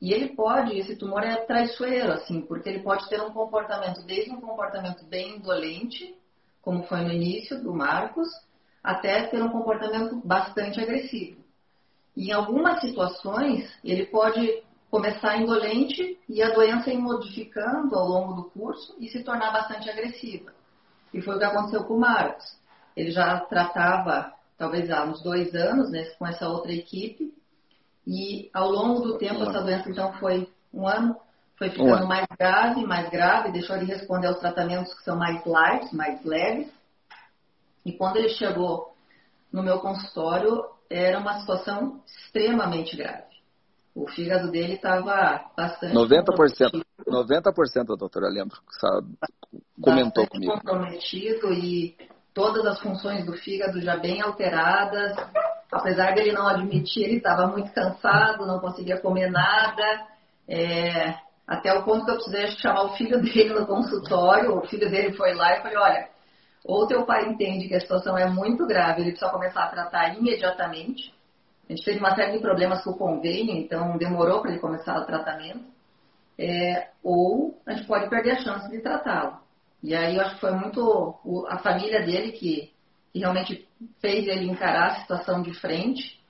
E ele pode, esse tumor é traiçoeiro, assim, porque ele pode ter um comportamento, desde um comportamento bem indolente, como foi no início do Marcos, até ter um comportamento bastante agressivo. E em algumas situações, ele pode começar indolente e a doença ir modificando ao longo do curso e se tornar bastante agressiva. E foi o que aconteceu com o Marcos. Ele já tratava, talvez há uns dois anos, né, com essa outra equipe, e ao longo do tempo, essa doença então foi um ano, foi ficando um mais grave, mais grave, deixou ele responder aos tratamentos que são mais light, mais leves. E quando ele chegou no meu consultório, era uma situação extremamente grave. O fígado dele estava bastante 90%, 90%, doutora, lembro que você comentou comigo. comprometido e todas as funções do fígado já bem alteradas. Apesar dele não admitir, ele estava muito cansado, não conseguia comer nada. É, até o ponto que eu precisei chamar o filho dele no consultório. O filho dele foi lá e falei, olha, ou teu pai entende que a situação é muito grave, ele precisa começar a tratar imediatamente. A gente teve uma série de problemas com o convênio, então demorou para ele começar o tratamento. É, ou a gente pode perder a chance de tratá-lo. E aí eu acho que foi muito a família dele que, que realmente fez ele encarar a situação de frente.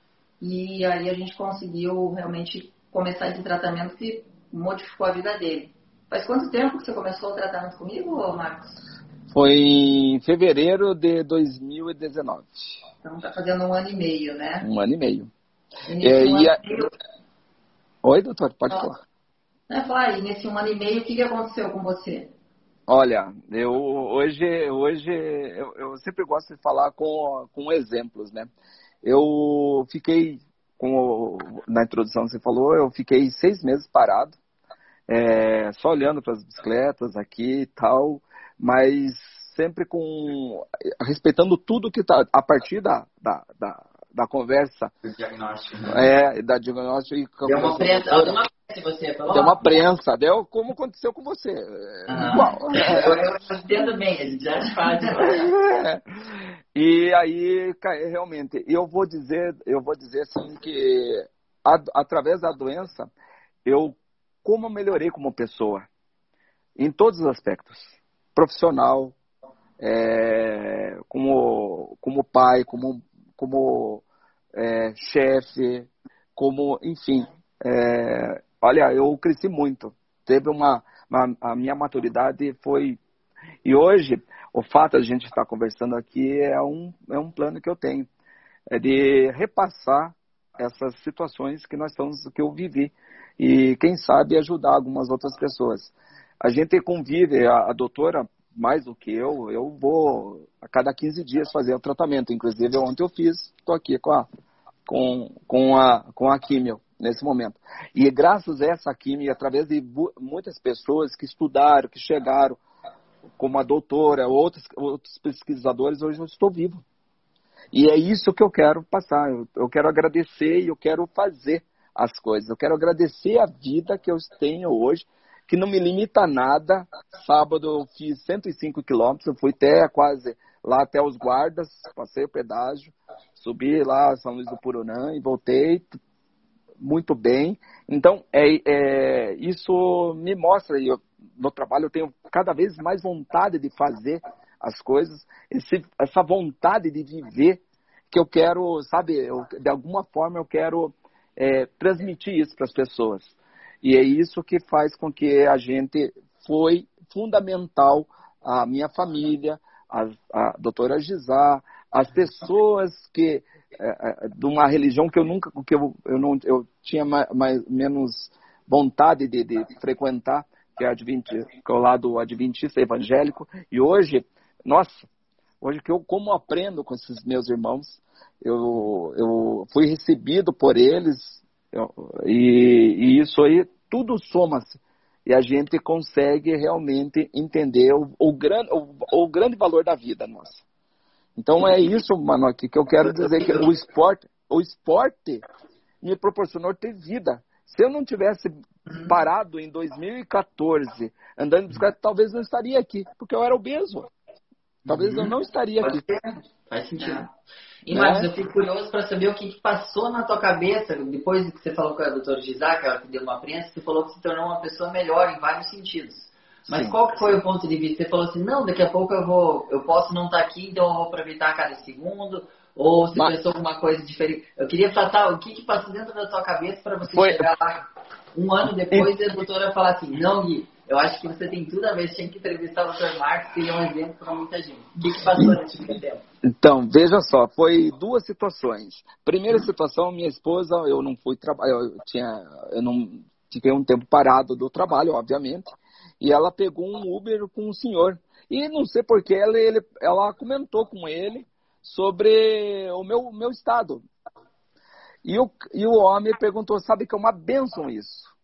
E aí a gente conseguiu realmente começar esse tratamento que modificou a vida dele. Faz quanto tempo que você começou o tratamento comigo, Marcos? Foi em fevereiro de 2019. Então está fazendo um ano e meio, né? Um ano e meio. É, um e a... meio... Oi, doutor, pode Ó, falar. É, falar, e nesse um ano e meio, o que, que aconteceu com você? Olha, eu hoje, hoje eu, eu, sempre gosto de falar com, com exemplos, né? Eu fiquei, como na introdução você falou, eu fiquei seis meses parado, é, só olhando para as bicicletas aqui e tal, mas sempre com respeitando tudo que está a partir da, da, da, da conversa. Do diagnóstico. Né? É, da diagnóstico. Deu uma prensa, deu uma prensa você falou? Deu uma prensa, deu como aconteceu com você. Ah, Igual. Eu, eu entendo bem, ele já faz. É. E aí, realmente, eu vou dizer, eu vou dizer assim que a, através da doença, eu como melhorei como pessoa em todos os aspectos, profissional, é, como como pai, como como é, chefe, como, enfim. É, olha, eu cresci muito. Teve uma, uma, A minha maturidade foi. E hoje, o fato de a gente estar conversando aqui é um, é um plano que eu tenho. É de repassar essas situações que nós estamos, que eu vivi. E quem sabe ajudar algumas outras pessoas. A gente convive, a, a doutora mais do que eu, eu vou a cada 15 dias fazer o tratamento. Inclusive, ontem eu fiz, estou aqui com a, com, com, a, com a químio nesse momento. E graças a essa químio, através de muitas pessoas que estudaram, que chegaram, como a doutora, outros, outros pesquisadores, hoje eu estou vivo. E é isso que eu quero passar. Eu, eu quero agradecer e eu quero fazer as coisas. Eu quero agradecer a vida que eu tenho hoje que não me limita a nada. Sábado eu fiz 105 quilômetros, eu fui até quase lá até os guardas, passei o pedágio, subi lá São Luís do Purunã e voltei muito bem. Então, é, é isso me mostra, eu, no trabalho eu tenho cada vez mais vontade de fazer as coisas, esse, essa vontade de viver, que eu quero, sabe, eu, de alguma forma eu quero é, transmitir isso para as pessoas. E é isso que faz com que a gente foi fundamental a minha família, a, a doutora Gisá, as pessoas que é, de uma religião que eu nunca que eu, eu não eu tinha mais, mais menos vontade de, de frequentar que é, Adventista, que é o lado adventista evangélico. E hoje nossa hoje que eu como aprendo com esses meus irmãos eu, eu fui recebido por eles e, e isso aí, tudo soma-se. E a gente consegue realmente entender o, o, grande, o, o grande valor da vida nossa. Então é isso, mano, aqui que eu quero dizer que o esporte, o esporte me proporcionou ter vida. Se eu não tivesse parado em 2014 andando de bicicleta, talvez não estaria aqui, porque eu era obeso. Talvez eu não estaria aqui. Faz sentido. E, Marcos, é? eu fico curioso para saber o que, que, passou na tua cabeça depois que você falou com a doutora Gisac, ela que deu uma prensa, você falou que se tornou uma pessoa melhor em vários sentidos. Mas Sim. qual foi o ponto de vista? Você falou assim, não, daqui a pouco eu vou, eu posso não estar tá aqui, então eu vou aproveitar cada segundo. Ou você Mas... pensou alguma coisa diferente? Eu queria tratar o que, que passou dentro da tua cabeça para você foi... chegar lá um ano depois e a doutora falar assim, não, Gui, eu acho que você tem tudo a ver, que entrevistar o Dr. Marcos, ele é um exemplo para muita gente. O que, passou nesse tempo? Então, veja só, foi duas situações. Primeira situação, minha esposa, eu não fui trabalhar, eu tinha, eu não fiquei um tempo parado do trabalho, obviamente, e ela pegou um Uber com um senhor. E não sei porquê, ela, ele, ela comentou com ele sobre o meu, meu estado. E o, e o homem perguntou, sabe que é uma bênção isso?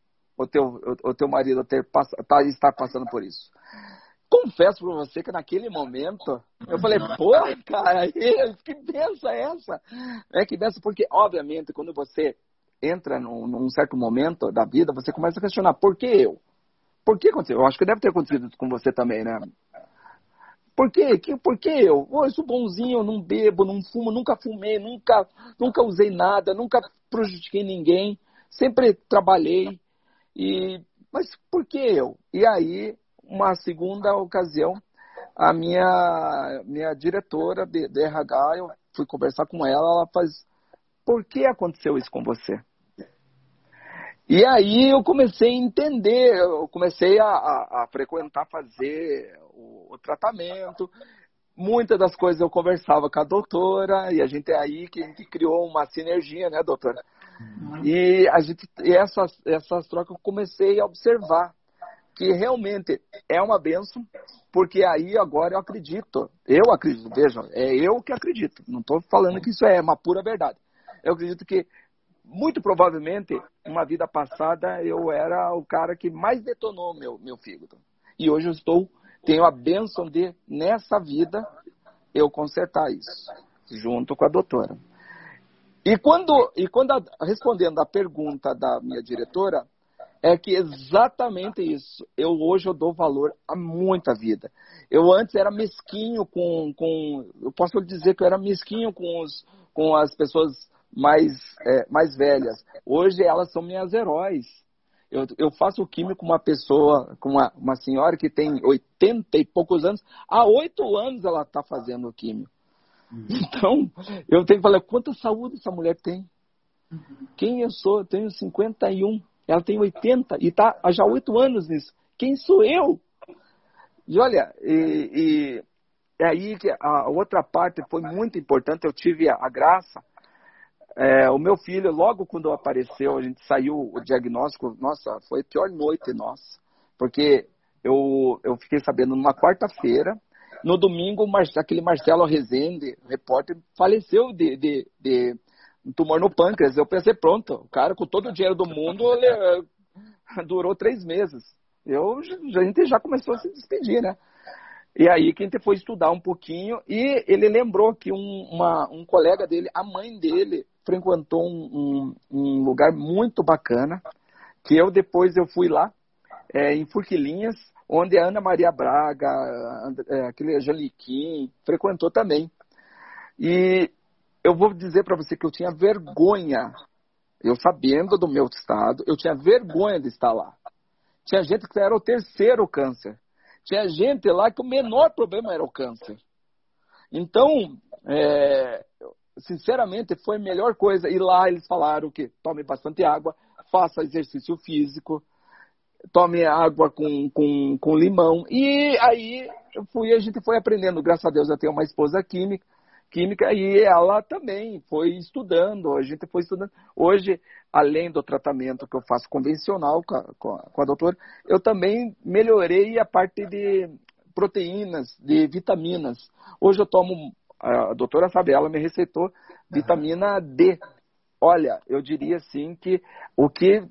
O teu, o, teu marido ter, tá, estar passando por isso. Confesso para você que naquele momento eu falei, pô, cara, que benção é essa? É que benção, porque obviamente quando você entra num, num, certo momento da vida, você começa a questionar, por que eu? Por que aconteceu? Eu acho que deve ter acontecido com você também, né? Por quê? Que, por que eu? Oh, eu sou bonzinho, não bebo, não fumo, nunca fumei, nunca, nunca usei nada, nunca prejudiquei ninguém, sempre trabalhei, e, mas por que eu? E aí, uma segunda ocasião, a minha, minha diretora de, de RH, eu fui conversar com ela, ela faz, por que aconteceu isso com você? E aí eu comecei a entender, eu comecei a, a, a frequentar, fazer o, o, tratamento. Muitas das coisas eu conversava com a doutora, e a gente é aí que a gente criou uma sinergia, né, doutora? E, a gente, e essas, essas trocas eu comecei a observar que realmente é uma benção, porque aí agora eu acredito, eu acredito, vejam, é eu que acredito, não estou falando que isso é uma pura verdade. Eu acredito que, muito provavelmente, uma vida passada, eu era o cara que mais detonou meu, meu fígado. E hoje eu estou, tenho a benção de, nessa vida, eu consertar isso, junto com a doutora. E quando, e quando a, respondendo a pergunta da minha diretora, é que exatamente isso. Eu hoje eu dou valor a muita vida. Eu antes era mesquinho com, com eu posso dizer que eu era mesquinho com, os, com as pessoas mais, é, mais velhas. Hoje elas são minhas heróis. Eu, eu faço químico com uma pessoa, com uma, uma senhora que tem 80 e poucos anos. Há oito anos ela está fazendo químico. Uhum. Então, eu tenho que falar, quanta saúde essa mulher tem? Uhum. Quem eu sou? Eu tenho 51. Ela tem 80 e está há já oito anos nisso. Quem sou eu? E olha, e, e é aí que a outra parte foi muito importante. Eu tive a, a graça. É, o meu filho, logo quando apareceu, a gente saiu o diagnóstico. Nossa, foi a pior noite nossa. Porque eu, eu fiquei sabendo numa quarta-feira no domingo, aquele Marcelo Rezende, repórter, faleceu de, de, de um tumor no pâncreas. Eu pensei, pronto, o cara com todo o dinheiro do mundo eh, durou três meses. Eu, a gente já começou a se despedir, né? E aí que a gente foi estudar um pouquinho e ele lembrou que um, uma, um colega dele, a mãe dele, frequentou um, um, um lugar muito bacana, que eu depois eu fui lá, é, em Furquilinhas, onde a Ana Maria Braga, é, aquele Angeliquim, frequentou também. E eu vou dizer para você que eu tinha vergonha, eu sabendo do meu estado, eu tinha vergonha de estar lá. Tinha gente que era o terceiro câncer. Tinha gente lá que o menor problema era o câncer. Então, é, sinceramente, foi a melhor coisa. E lá eles falaram que tome bastante água, faça exercício físico, tome água com, com, com limão. E aí eu fui, a gente foi aprendendo, graças a Deus eu tenho uma esposa química, química e ela também foi estudando, a gente foi estudando. Hoje, além do tratamento que eu faço convencional com a, com a, com a doutora, eu também melhorei a parte de proteínas, de vitaminas. Hoje eu tomo, a doutora sabe, ela me receitou vitamina D. Olha, eu diria assim que o que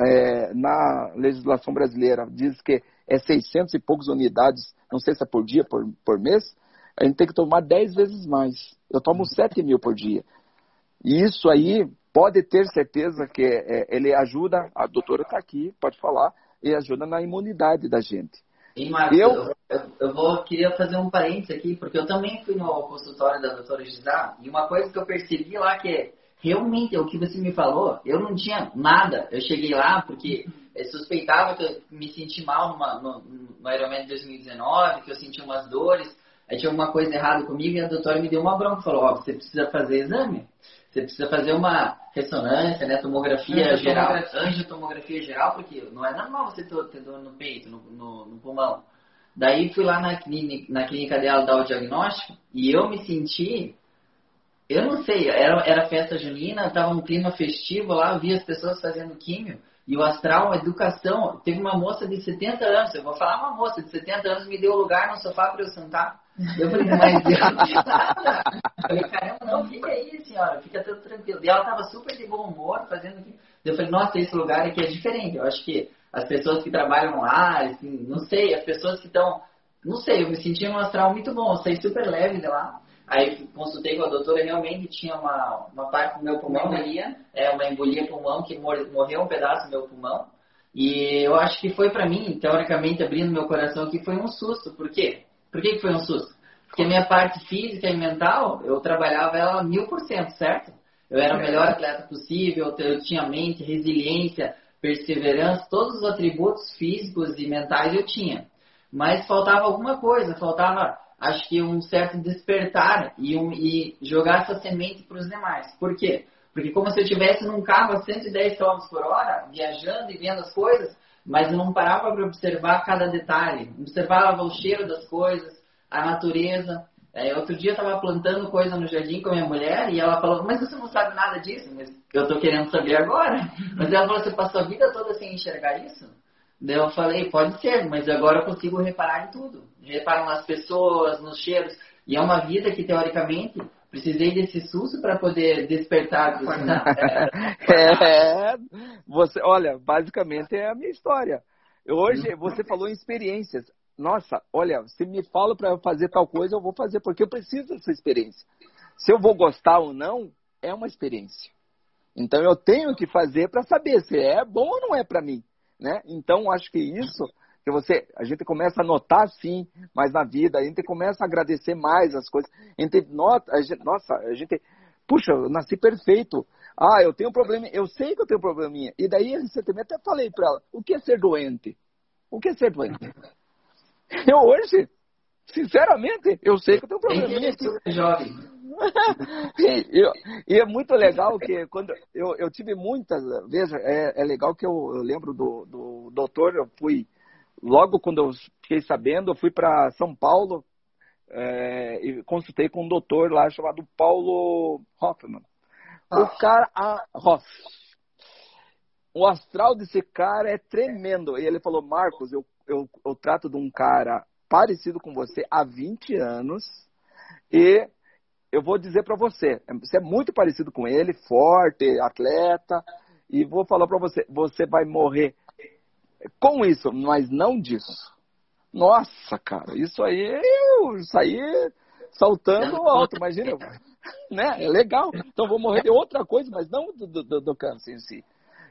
é, na legislação brasileira diz que é 600 e poucas unidades, não sei se é por dia, por, por mês, a gente tem que tomar 10 vezes mais. Eu tomo 7 mil por dia. E isso aí pode ter certeza que é, ele ajuda, a doutora está aqui, pode falar, e ajuda na imunidade da gente. E Marcos, eu, eu, eu, vou, queria fazer um parênteses aqui, porque eu também fui no consultório da doutora Gisá, e uma coisa que eu percebi lá que é, realmente o que você me falou, eu não tinha nada. Eu cheguei lá porque eu suspeitava que eu me senti mal numa, no, no Ironman 2019, que eu senti umas dores, aí tinha alguma coisa errada comigo e a doutora me deu uma bronca, falou, ó, oh, você precisa fazer exame. Você precisa fazer uma ressonância, né, tomografia geral, angiotomografia geral, porque não é normal você ter dor no peito, no, no, no pulmão. Daí fui lá na clínica, na clínica dela dar o diagnóstico e eu me senti, eu não sei, era, era festa junina, estava um clima festivo lá, eu via as pessoas fazendo químio e o astral, a educação, teve uma moça de 70 anos, eu vou falar uma moça de 70 anos me deu lugar no sofá para eu sentar. Eu falei, mas eu falei, caramba, não, fica aí, senhora, fica tudo tranquilo. E ela tava super de bom humor, fazendo aquilo. Eu falei, nossa, esse lugar aqui é diferente. Eu acho que as pessoas que trabalham lá, assim, não sei, as pessoas que estão. Não sei, eu me senti um astral muito bom, eu saí super leve de lá. Aí consultei com a doutora, realmente tinha uma, uma parte do meu pulmão ali, é uma embolia pulmão que morreu um pedaço do meu pulmão. E eu acho que foi para mim, teoricamente, abrindo meu coração aqui, foi um susto. Por quê? Por que, que foi um susto? Porque minha parte física e mental, eu trabalhava ela mil por cento, certo? Eu era o melhor atleta possível, eu tinha mente, resiliência, perseverança, todos os atributos físicos e mentais eu tinha. Mas faltava alguma coisa, faltava, acho que um certo despertar e, um, e jogar essa semente para os demais. Por quê? Porque como se eu estivesse num carro a 110 km por hora, viajando e vendo as coisas, mas eu não parava para observar cada detalhe. Observava o cheiro das coisas, a natureza. É, outro dia eu estava plantando coisa no jardim com a minha mulher e ela falou, mas você não sabe nada disso? Mas eu estou querendo saber agora. Mas ela falou, você passou a vida toda sem enxergar isso? Daí eu falei, pode ser, mas agora eu consigo reparar em tudo. Reparo nas pessoas, nos cheiros. E é uma vida que, teoricamente, precisei desse susto para poder despertar. é, você, olha, basicamente é a minha história. Hoje você falou em experiências. Nossa, olha, se me fala para fazer tal coisa, eu vou fazer porque eu preciso dessa experiência. Se eu vou gostar ou não, é uma experiência. Então eu tenho que fazer para saber se é bom ou não é para mim, né? Então acho que isso que você, a gente começa a notar sim, mas na vida, a gente começa a agradecer mais as coisas. A gente nota, a gente, nossa, a gente, puxa, eu nasci perfeito. Ah, eu tenho um problema, eu sei que eu tenho um probleminha. E daí recentemente até falei para ela, o que é ser doente? O que é ser doente? Eu hoje, sinceramente, eu sei que eu tenho um probleminha. Jovem. e, eu, e, é muito legal que quando eu, eu tive muitas, veja, é, é legal que eu, eu lembro do, do doutor, eu fui logo quando eu fiquei sabendo, eu fui para São Paulo é, e consultei com um doutor lá chamado Paulo Hoffman. O cara, a, Hoff, o astral desse cara é tremendo. E ele falou, Marcos, eu, eu, eu trato de um cara parecido com você há 20 anos e eu vou dizer para você, você é muito parecido com ele, forte, atleta, e vou falar para você, você vai morrer com isso, mas não disso. Nossa, cara, isso aí, isso aí saltando alto, imagina, né? É legal. Então vou morrer de outra coisa, mas não do, do, do câncer em si.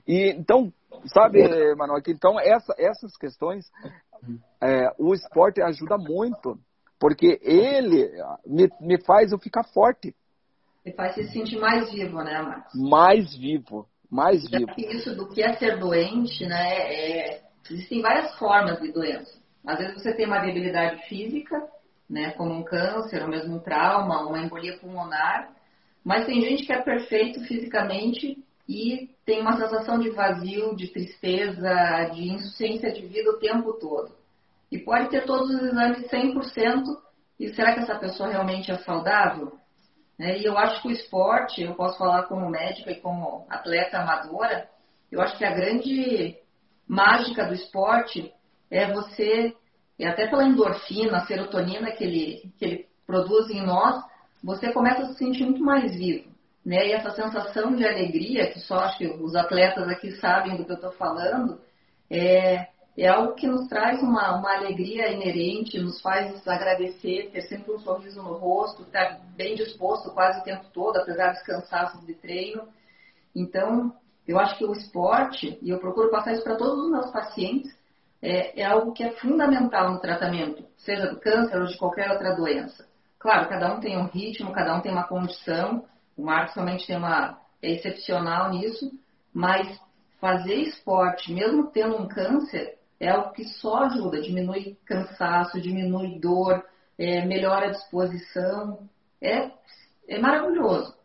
E então, sabe, Manuel, que então essa, essas questões, é, o esporte ajuda muito, porque ele me, me faz eu ficar forte. Me faz se sentir mais vivo, né, Marcos? Mais vivo mais vivo. Isso do que é ser doente, né? É, existem várias formas de doença. Às vezes você tem uma debilidade física, né, como um câncer, ou mesmo um trauma, uma embolia pulmonar, mas tem gente que é perfeito fisicamente e tem uma sensação de vazio, de tristeza, de insuficiência de vida o tempo todo. E pode ter todos os exames 100%, e será que essa pessoa realmente é saudável? Né? E eu acho que o esporte, eu posso falar como médica e como atleta amadora, eu acho que a grande mágica do esporte é você, e até pela endorfina, serotonina que ele, que ele produz em nós, você começa a se sentir muito mais vivo. Né? E essa sensação de alegria, que só acho que os atletas aqui sabem do que eu estou falando, é, é algo que nos traz uma, uma alegria inerente, nos faz agradecer, ter sempre um sorriso no rosto, estar bem disposto quase o tempo todo, apesar dos cansaços de treino. Então, eu acho que o esporte, e eu procuro passar isso para todos os meus pacientes, é, é, algo que é fundamental no tratamento, seja do câncer ou de qualquer outra doença. Claro, cada um tem um ritmo, cada um tem uma condição, o Marcos realmente tem uma, é excepcional nisso, mas fazer esporte, mesmo tendo um câncer, é algo que só ajuda, diminui cansaço, diminui dor, é, melhora a disposição, é, é maravilhoso.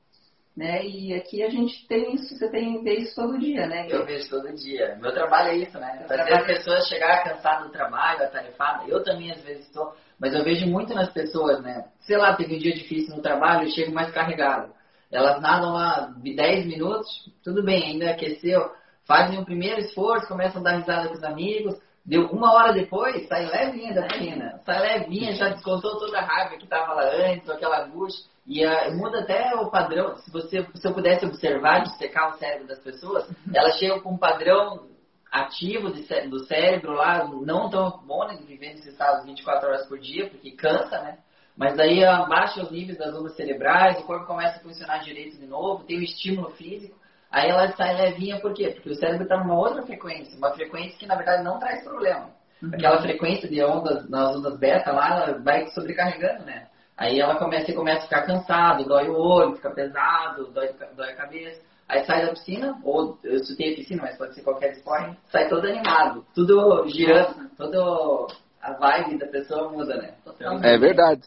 Né? E aqui a gente tem isso, você tem vê isso todo dia, né? Eu vejo todo dia. Meu trabalho é isso, né? Fazer as pessoas chegar cansadas do trabalho, atarefada. Eu também às vezes estou, mas eu vejo muito nas pessoas, né? Sei lá, teve um dia difícil no trabalho, eu chego mais carregado. Elas nadam lá 10 minutos, tudo bem, ainda aqueceu, fazem o primeiro esforço, começam a dar risada com os amigos, deu uma hora depois, sai levinha da piscina, sai levinha, já descontou toda a raiva que estava lá antes, aquela angústia, e uh, muda até o padrão, se, você, se eu pudesse observar, secar o cérebro das pessoas, elas chegam com um padrão ativo de, do cérebro lá, não tão bom, né, de viver nesse estado 24 horas por dia, porque cansa, né? Mas aí abaixa os níveis das ondas cerebrais, o corpo começa a funcionar direito de novo, tem o estímulo físico, aí ela sai levinha, por quê? Porque o cérebro está numa outra frequência, uma frequência que na verdade não traz problema. Uhum. Aquela frequência de ondas, nas ondas beta lá, ela vai sobrecarregando, né? Aí ela começa, começa a ficar cansado, dói o olho, fica pesado, dói, dói a cabeça. Aí sai da piscina, ou eu a piscina, mas pode ser qualquer esporte, sai todo animado, tudo girando, toda a vibe da pessoa muda, né? É verdade.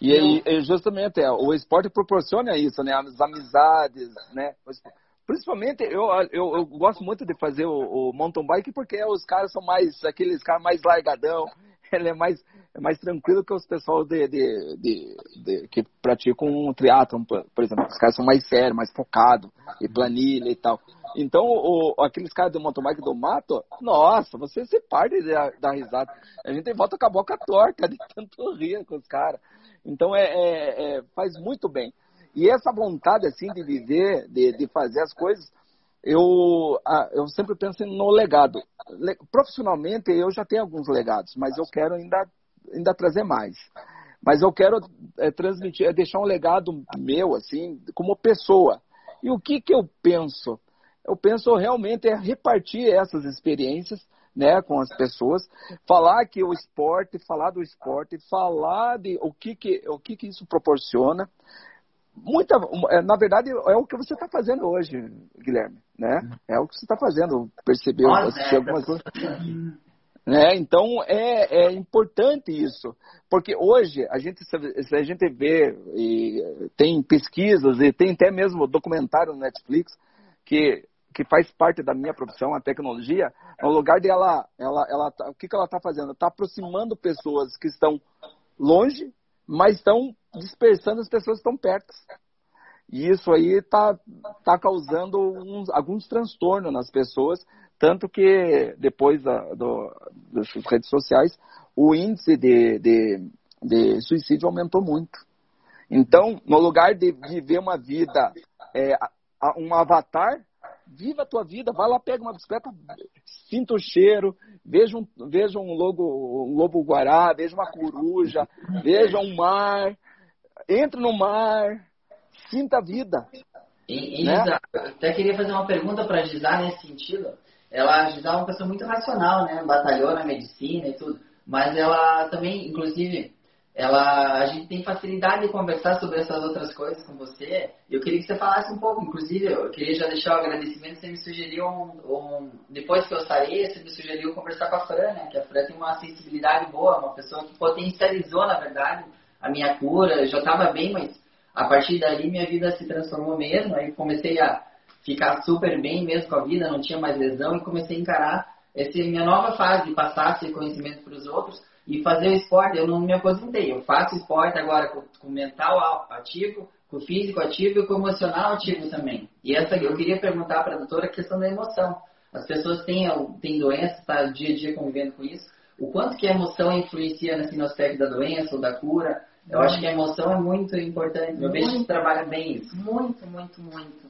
E, e, justamente é, o esporte proporciona isso, né? As amizades, né? Principalmente eu, eu, eu gosto muito de fazer o, o, mountain bike porque os caras são mais aqueles caras mais largadão, ele é mais é mais tranquilo que os pessoal de, de, de, de que praticam um triatlon, por exemplo. Os caras são mais sérios, mais focados, e planilha e tal. Então, o, aqueles caras do mountain bike do mato, nossa, você se parte da, da risada. A gente volta com a boca torta de tanto rir com os caras. Então é, é, é, faz muito bem. E essa vontade assim de viver, de, de fazer as coisas, eu, eu sempre penso no legado. Profissionalmente eu já tenho alguns legados, mas eu quero ainda, ainda trazer mais. Mas eu quero é, transmitir, é deixar um legado meu, assim, como pessoa. E o que, que eu penso? Eu penso realmente é repartir essas experiências né, com as pessoas, falar que o esporte, falar do esporte, falar de o que, que, o que, que isso proporciona. Muita, é, na verdade, é o que você está fazendo hoje, Guilherme, né? É o que você está fazendo, percebeu, assistir algumas coisas. Né? Então é, é importante isso, porque hoje a gente, se a gente vê e tem pesquisas e tem até mesmo documentário no Netflix que que faz parte da minha profissão, a tecnologia, no lugar de ela, ela, ela tá, o que, que ela está fazendo? Está aproximando pessoas que estão longe, mas estão dispersando as pessoas que estão perto. E isso aí está tá causando uns, alguns transtornos nas pessoas, tanto que depois da, do, das redes sociais, o índice de, de, de suicídio aumentou muito. Então, no lugar de viver uma vida, é, um avatar, viva a tua vida, vai lá, pega uma bicicleta, sinta o cheiro, veja um, veja um, lobo, um lobo guará, veja uma coruja, veja um mar, entre no mar, sinta a vida. E, e né? Até queria fazer uma pergunta para a Gisá nesse sentido. Ela, Gisá é uma pessoa muito racional, né? Batalhou na medicina e tudo. Mas ela também, inclusive, ela, a gente tem facilidade de conversar sobre essas outras coisas com você. Eu queria que você falasse um pouco, inclusive, eu queria já deixar o agradecimento, você me sugeriu um, um depois que eu saí, você me sugeriu conversar com a Fran, né? Que a Fran tem uma sensibilidade boa, uma pessoa que potencializou, na verdade, a minha cura. Já estava bem, mas a partir dali minha vida se transformou mesmo. Aí comecei a ficar super bem mesmo com a vida, não tinha mais lesão e comecei a encarar essa minha nova fase de passar esse conhecimento para os outros e fazer o esporte. Eu não me aposentei, eu faço esporte agora com, com mental ativo, com físico ativo e com emocional ativo também. E essa eu queria perguntar para a doutora a questão da emoção. As pessoas têm, têm doenças, tá dia a dia convivendo com isso. O quanto que a emoção influencia assim, no aspecto da doença ou da cura? Eu acho que a emoção é muito importante. Eu vejo que trabalha bem isso. Muito, muito, muito.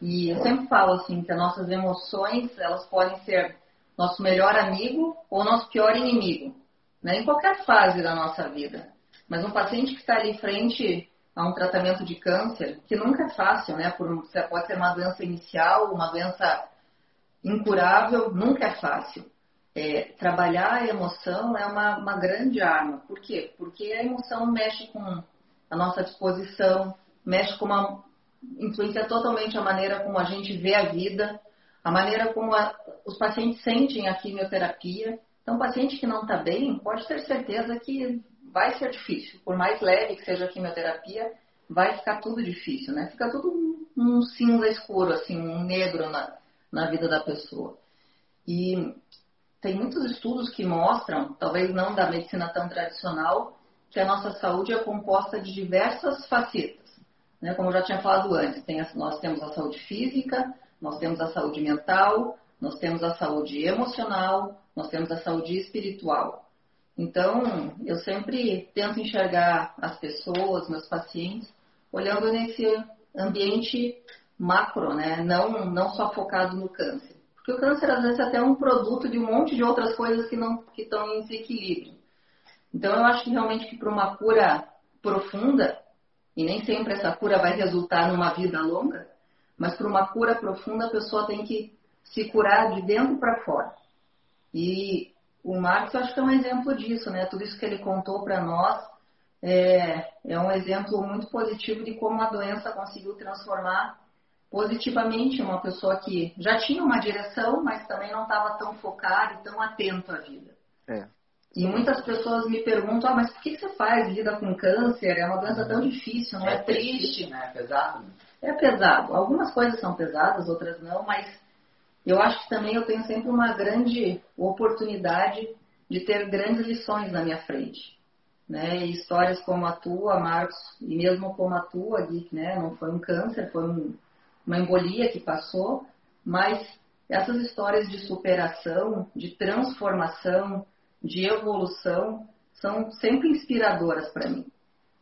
E eu sempre falo assim que as nossas emoções elas podem ser nosso melhor amigo ou nosso pior inimigo né, em qualquer fase da nossa vida. Mas um paciente que está ali frente a um tratamento de câncer, que nunca é fácil, né? Por, pode ser uma doença inicial, uma doença incurável, nunca é fácil. É, trabalhar a emoção é uma, uma grande arma. Por quê? Porque a emoção mexe com a nossa disposição, mexe com uma. influencia totalmente a maneira como a gente vê a vida, a maneira como a, os pacientes sentem a quimioterapia. Então, o paciente que não está bem, pode ter certeza que vai ser difícil. Por mais leve que seja a quimioterapia, vai ficar tudo difícil, né? Fica tudo um, um cinza escuro, assim, um negro na, na vida da pessoa. E tem muitos estudos que mostram, talvez não da medicina tão tradicional, que a nossa saúde é composta de diversas facetas. Né? Como eu já tinha falado antes, tem, nós temos a saúde física, nós temos a saúde mental, nós temos a saúde emocional, nós temos a saúde espiritual. Então, eu sempre tento enxergar as pessoas, meus pacientes, olhando nesse ambiente macro, né? não, não só focado no câncer. Porque o câncer, às vezes, é até um produto de um monte de outras coisas que, não, que estão em desequilíbrio. Então, eu acho que realmente que para uma cura profunda, e nem sempre essa cura vai resultar numa vida longa, mas para uma cura profunda, a pessoa tem que se curar de dentro para fora. E o Marcos, eu acho que é um exemplo disso, né? Tudo isso que ele contou para nós é, é um exemplo muito positivo de como a doença conseguiu transformar positivamente uma pessoa que já tinha uma direção, mas também não estava tão focado e tão atento à vida. É. E muitas pessoas me perguntam, ah, mas por que você faz lida com câncer? É uma doença tão difícil, não é, é triste? Né? É pesado. É pesado. Algumas coisas são pesadas, outras não, mas eu acho que também eu tenho sempre uma grande oportunidade de ter grandes lições na minha frente. Né? E histórias como a tua, Marcos, e mesmo como a tua, Gui, né? não foi um câncer, foi um, uma embolia que passou, mas essas histórias de superação, de transformação, de evolução, são sempre inspiradoras para mim.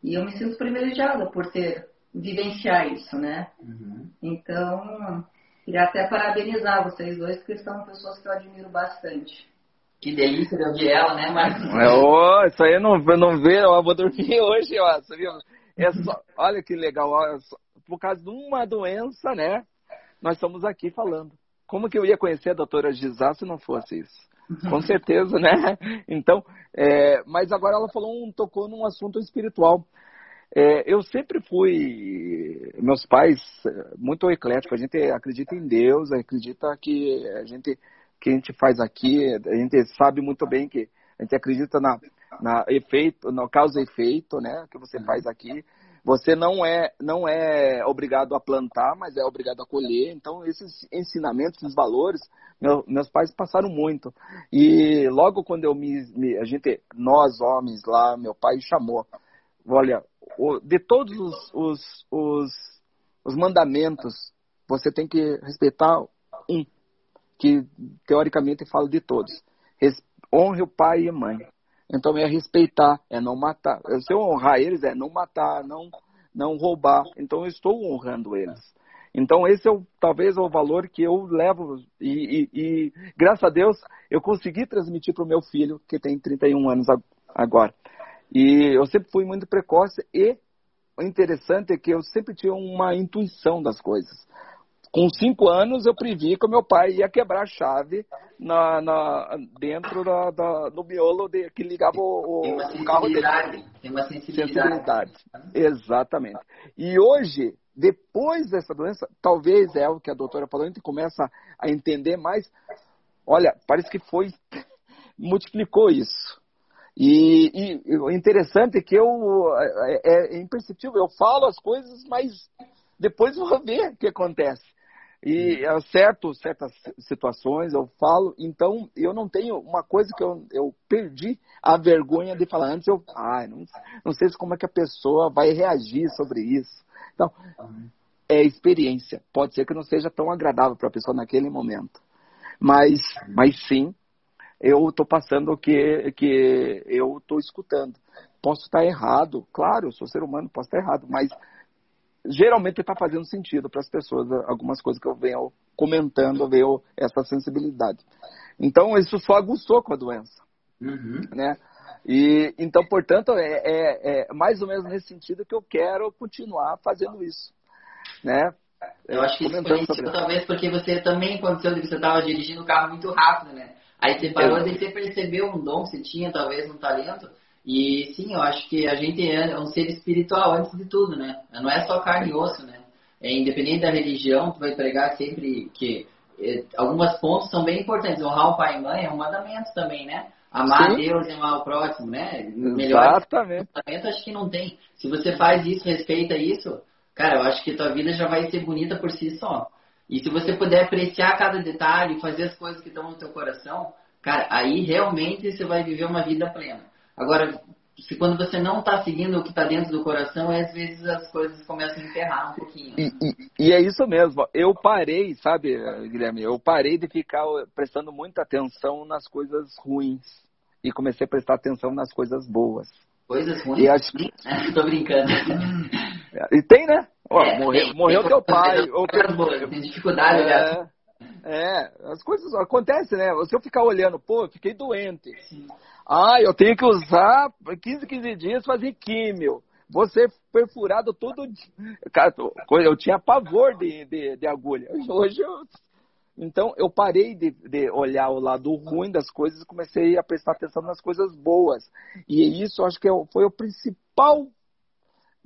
E eu me sinto privilegiada por ter vivenciar isso, né? Uhum. Então, queria até parabenizar vocês dois, porque são pessoas que eu admiro bastante. Que delícia de ouvir ela, né, Marcos? É, oh, isso aí eu não, eu não vê, eu vou dormir hoje, ó, sabia? É só, olha que legal, ó, por causa de uma doença, né? Nós estamos aqui falando. Como que eu ia conhecer a doutora Gisá se não fosse isso? Com certeza, né? Então, é, mas agora ela falou, um, tocou num assunto espiritual. É, eu sempre fui, meus pais, muito ecléticos. A gente acredita em Deus, acredita que a gente que a gente faz aqui, a gente sabe muito bem que a gente acredita na, na efeito, no causa efeito, né? Que você faz aqui. Você não é não é obrigado a plantar, mas é obrigado a colher. Então esses ensinamentos, esses valores, meu, meus pais passaram muito. E logo quando eu me, me, a gente, nós homens lá, meu pai chamou, olha, de todos os, os, os, os mandamentos, você tem que respeitar um, que teoricamente fala de todos. honre o pai e a mãe. Então é respeitar, é não matar. Se eu honrar eles, é não matar, não, não roubar. Então eu estou honrando eles. Então esse é o, talvez é o valor que eu levo e, e, e graças a Deus eu consegui transmitir para o meu filho que tem 31 anos agora. E eu sempre fui muito precoce e o interessante é que eu sempre tinha uma intuição das coisas. Com cinco anos eu previ que o meu pai ia quebrar a chave na, na dentro da, da, do miolo de, que ligava o, o carro dele. Tem uma sensibilidade. sensibilidade. Exatamente. E hoje, depois dessa doença, talvez é o que a doutora falou, a gente começa a entender mais. Olha, parece que foi multiplicou isso. E, e, o interessante é que eu é, é, imperceptível, eu falo as coisas, mas depois vou ver o que acontece. E é certo, certas situações eu falo, então eu não tenho uma coisa que eu, eu perdi a vergonha de falar antes, eu ah, não, não sei como é que a pessoa vai reagir sobre isso. Então, é experiência. Pode ser que não seja tão agradável para a pessoa naquele momento. Mas, mas sim, eu estou passando o que, que eu estou escutando. Posso estar errado, claro, eu sou ser humano, posso estar errado, mas geralmente está fazendo sentido para as pessoas algumas coisas que eu venho comentando, eu venho essa sensibilidade. Então, isso só aguçou com a doença. Uhum. Né? E então, portanto, é, é, é, mais ou menos nesse sentido que eu quero continuar fazendo isso, né? Eu acho que isso foi talvez porque você também aconteceu de você estava dirigindo o carro muito rápido, né? Aí você parou e você percebeu um dom que você tinha, talvez um talento. E sim, eu acho que a gente é um ser espiritual antes de tudo, né? Não é só carne e osso, né? É, independente da religião, tu vai pregar sempre que é, algumas pontos são bem importantes. Honrar o pai e mãe é um mandamento também, né? Amar Sim. a Deus e amar o próximo, né? Melhor Exatamente. Mandamento acho que não tem. Se você faz isso, respeita isso, cara, eu acho que tua vida já vai ser bonita por si só. E se você puder apreciar cada detalhe, fazer as coisas que estão no teu coração, cara, aí realmente você vai viver uma vida plena. Agora, se quando você não está seguindo o que está dentro do coração, às vezes as coisas começam a enterrar um pouquinho. E, e, e, é isso mesmo. Eu parei, sabe, Guilherme? Eu parei de ficar prestando muita atenção nas coisas ruins e comecei a prestar atenção nas coisas boas. Coisas ruins? E acho... Tô brincando. e tem, né? Ó, é, morreu tem, morreu tem teu pai. Ou tem dificuldade, é, É, as coisas acontecem, né? Se eu ficar olhando, pô, eu fiquei doente. Sim. Ah, eu tenho que usar 15, 15 dias fazer químio. Você perfurado todo dia. Cara, eu tinha pavor de, de, de agulha. Hoje eu. Então eu parei de, de, olhar o lado ruim das coisas e comecei a prestar atenção nas coisas boas. E isso acho que é foi o principal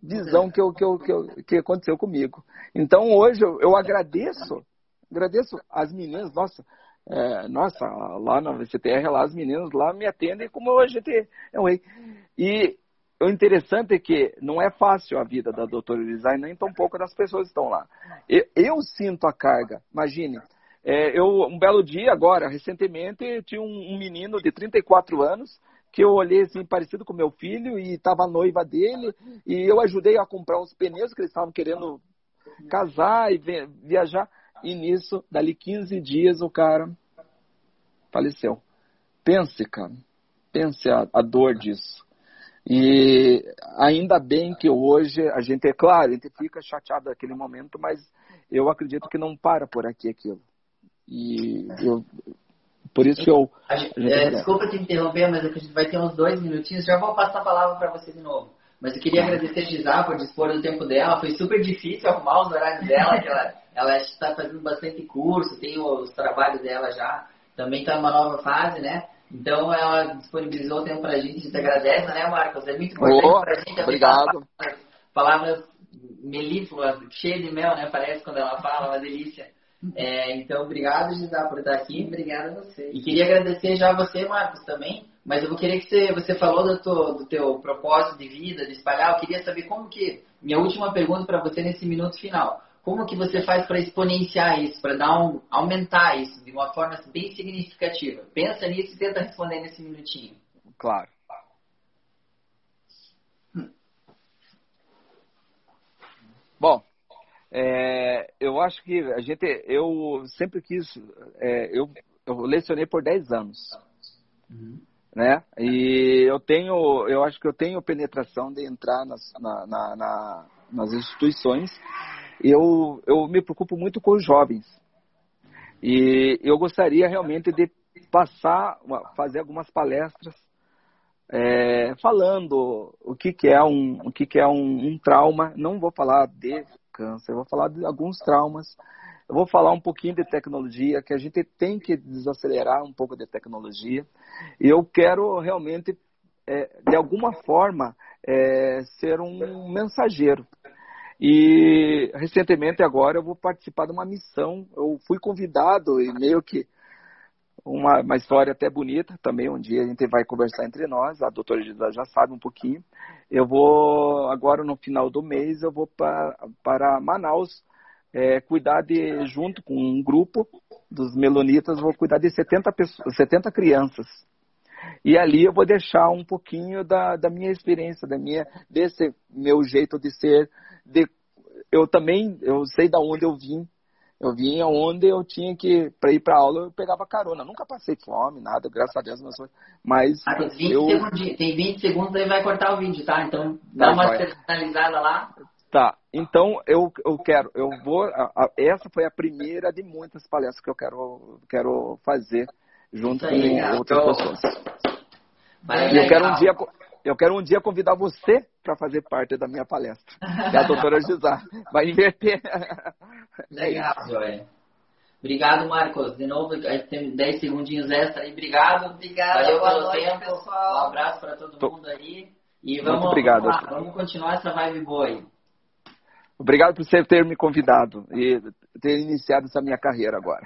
visão que, eu, que, eu, que, eu, que aconteceu comigo. Então hoje eu, eu agradeço, agradeço as meninas, nossa, é, nossa, lá na VCTR, lá as meninas lá me atendem como a gente é um rei. E o interessante é que não é fácil a vida da doutora Design, nem tão pouco das pessoas que estão lá. Eu, eu sinto a carga, imagine. É, eu, um belo dia agora, recentemente, tinha um, um, menino de 34 anos que eu olhei assim, parecido com meu filho, e estava noiva dele, e eu ajudei a comprar os pneus que eles estavam querendo casar e viajar. E nisso, dali 15 dias, o cara faleceu. Pense, cara. Pense a, a dor disso. E ainda bem que hoje a gente, é claro, a gente fica chateado naquele momento, mas eu acredito que não para por aqui aquilo. E eu, por isso que eu. Gente, é, desculpa te interromper, mas a gente vai ter uns dois minutinhos. Já vou passar a palavra para você de novo. Mas eu queria agradecer a Gisá por dispor do tempo dela. Foi super difícil arrumar os horários dela, que ela, ela está fazendo bastante curso, tem os trabalhos dela já. Também está numa nova fase, né? Então ela disponibilizou o tempo para a gente, a gente agradece, né, Marcos? É muito importante oh, para a gente. Obrigado. Palavras, palavras melífluas, cheias de mel, né? Parece quando ela fala, uma delícia. É, então, obrigado, Gisá, por estar aqui. Obrigada a você. E queria agradecer já a você, Marcos, também, mas eu vou querer que você, você falou do teu, do teu propósito de vida, de espalhar. Eu queria saber como que. Minha última pergunta para você nesse minuto final. Como que você faz para exponenciar isso, para dar um, aumentar isso de uma forma bem significativa? Pensa nisso e tenta responder nesse minutinho. Claro. Bom, é, eu acho que a gente, eu sempre quis, é, eu, eu lecionei por 10 anos. Uhum né? E eu tenho, eu acho que eu tenho penetração de entrar nas, na, na, na, nas instituições. Eu, eu me preocupo muito com os jovens. E eu gostaria realmente de passar, fazer algumas palestras é, falando o que, que é, um, o que, que é um, um trauma. Não vou falar de câncer, vou falar de alguns traumas eu vou falar um pouquinho de tecnologia, que a gente tem que desacelerar um pouco de tecnologia. E eu quero realmente, é, de alguma forma, é, ser um mensageiro. E recentemente agora eu vou participar de uma missão. Eu fui convidado e meio que uma, uma história até bonita também. Um dia a gente vai conversar entre nós. A doutora Gisa já sabe um pouquinho. Eu vou agora no final do mês eu vou para, para Manaus é, cuidar de, junto com um grupo dos melonitas, vou cuidar de 70, pessoas, 70 crianças. E ali eu vou deixar um pouquinho da, da minha experiência, da minha, desse meu jeito de ser. De, eu também, eu sei da onde eu vim. Eu vim onde eu tinha que, para ir para aula, eu pegava carona. Nunca passei fome, nada, graças a Deus. Mas. Ah, tem, 20 eu... segundos, tem 20 segundos aí vai cortar o vídeo, tá? Então dá tá, uma vai. personalizada lá. Tá, então eu, eu quero, eu vou. A, a, essa foi a primeira de muitas palestras que eu quero, quero fazer junto aí, com outras então, pessoas. eu quero um dia eu quero um dia convidar você para fazer parte da minha palestra. É a doutora Gisar. Vai inverter. Legal, é Joia. Obrigado, Marcos. De novo, tem 10 segundinhos extra aí. Obrigado. Obrigada, Valeu boa pelo noite, tempo. pessoal. Um abraço para todo Tô- mundo aí. E Muito vamos, obrigado. vamos, lá, vamos continuar essa vibe boa aí. Obrigado por você ter me convidado e ter iniciado essa minha carreira agora.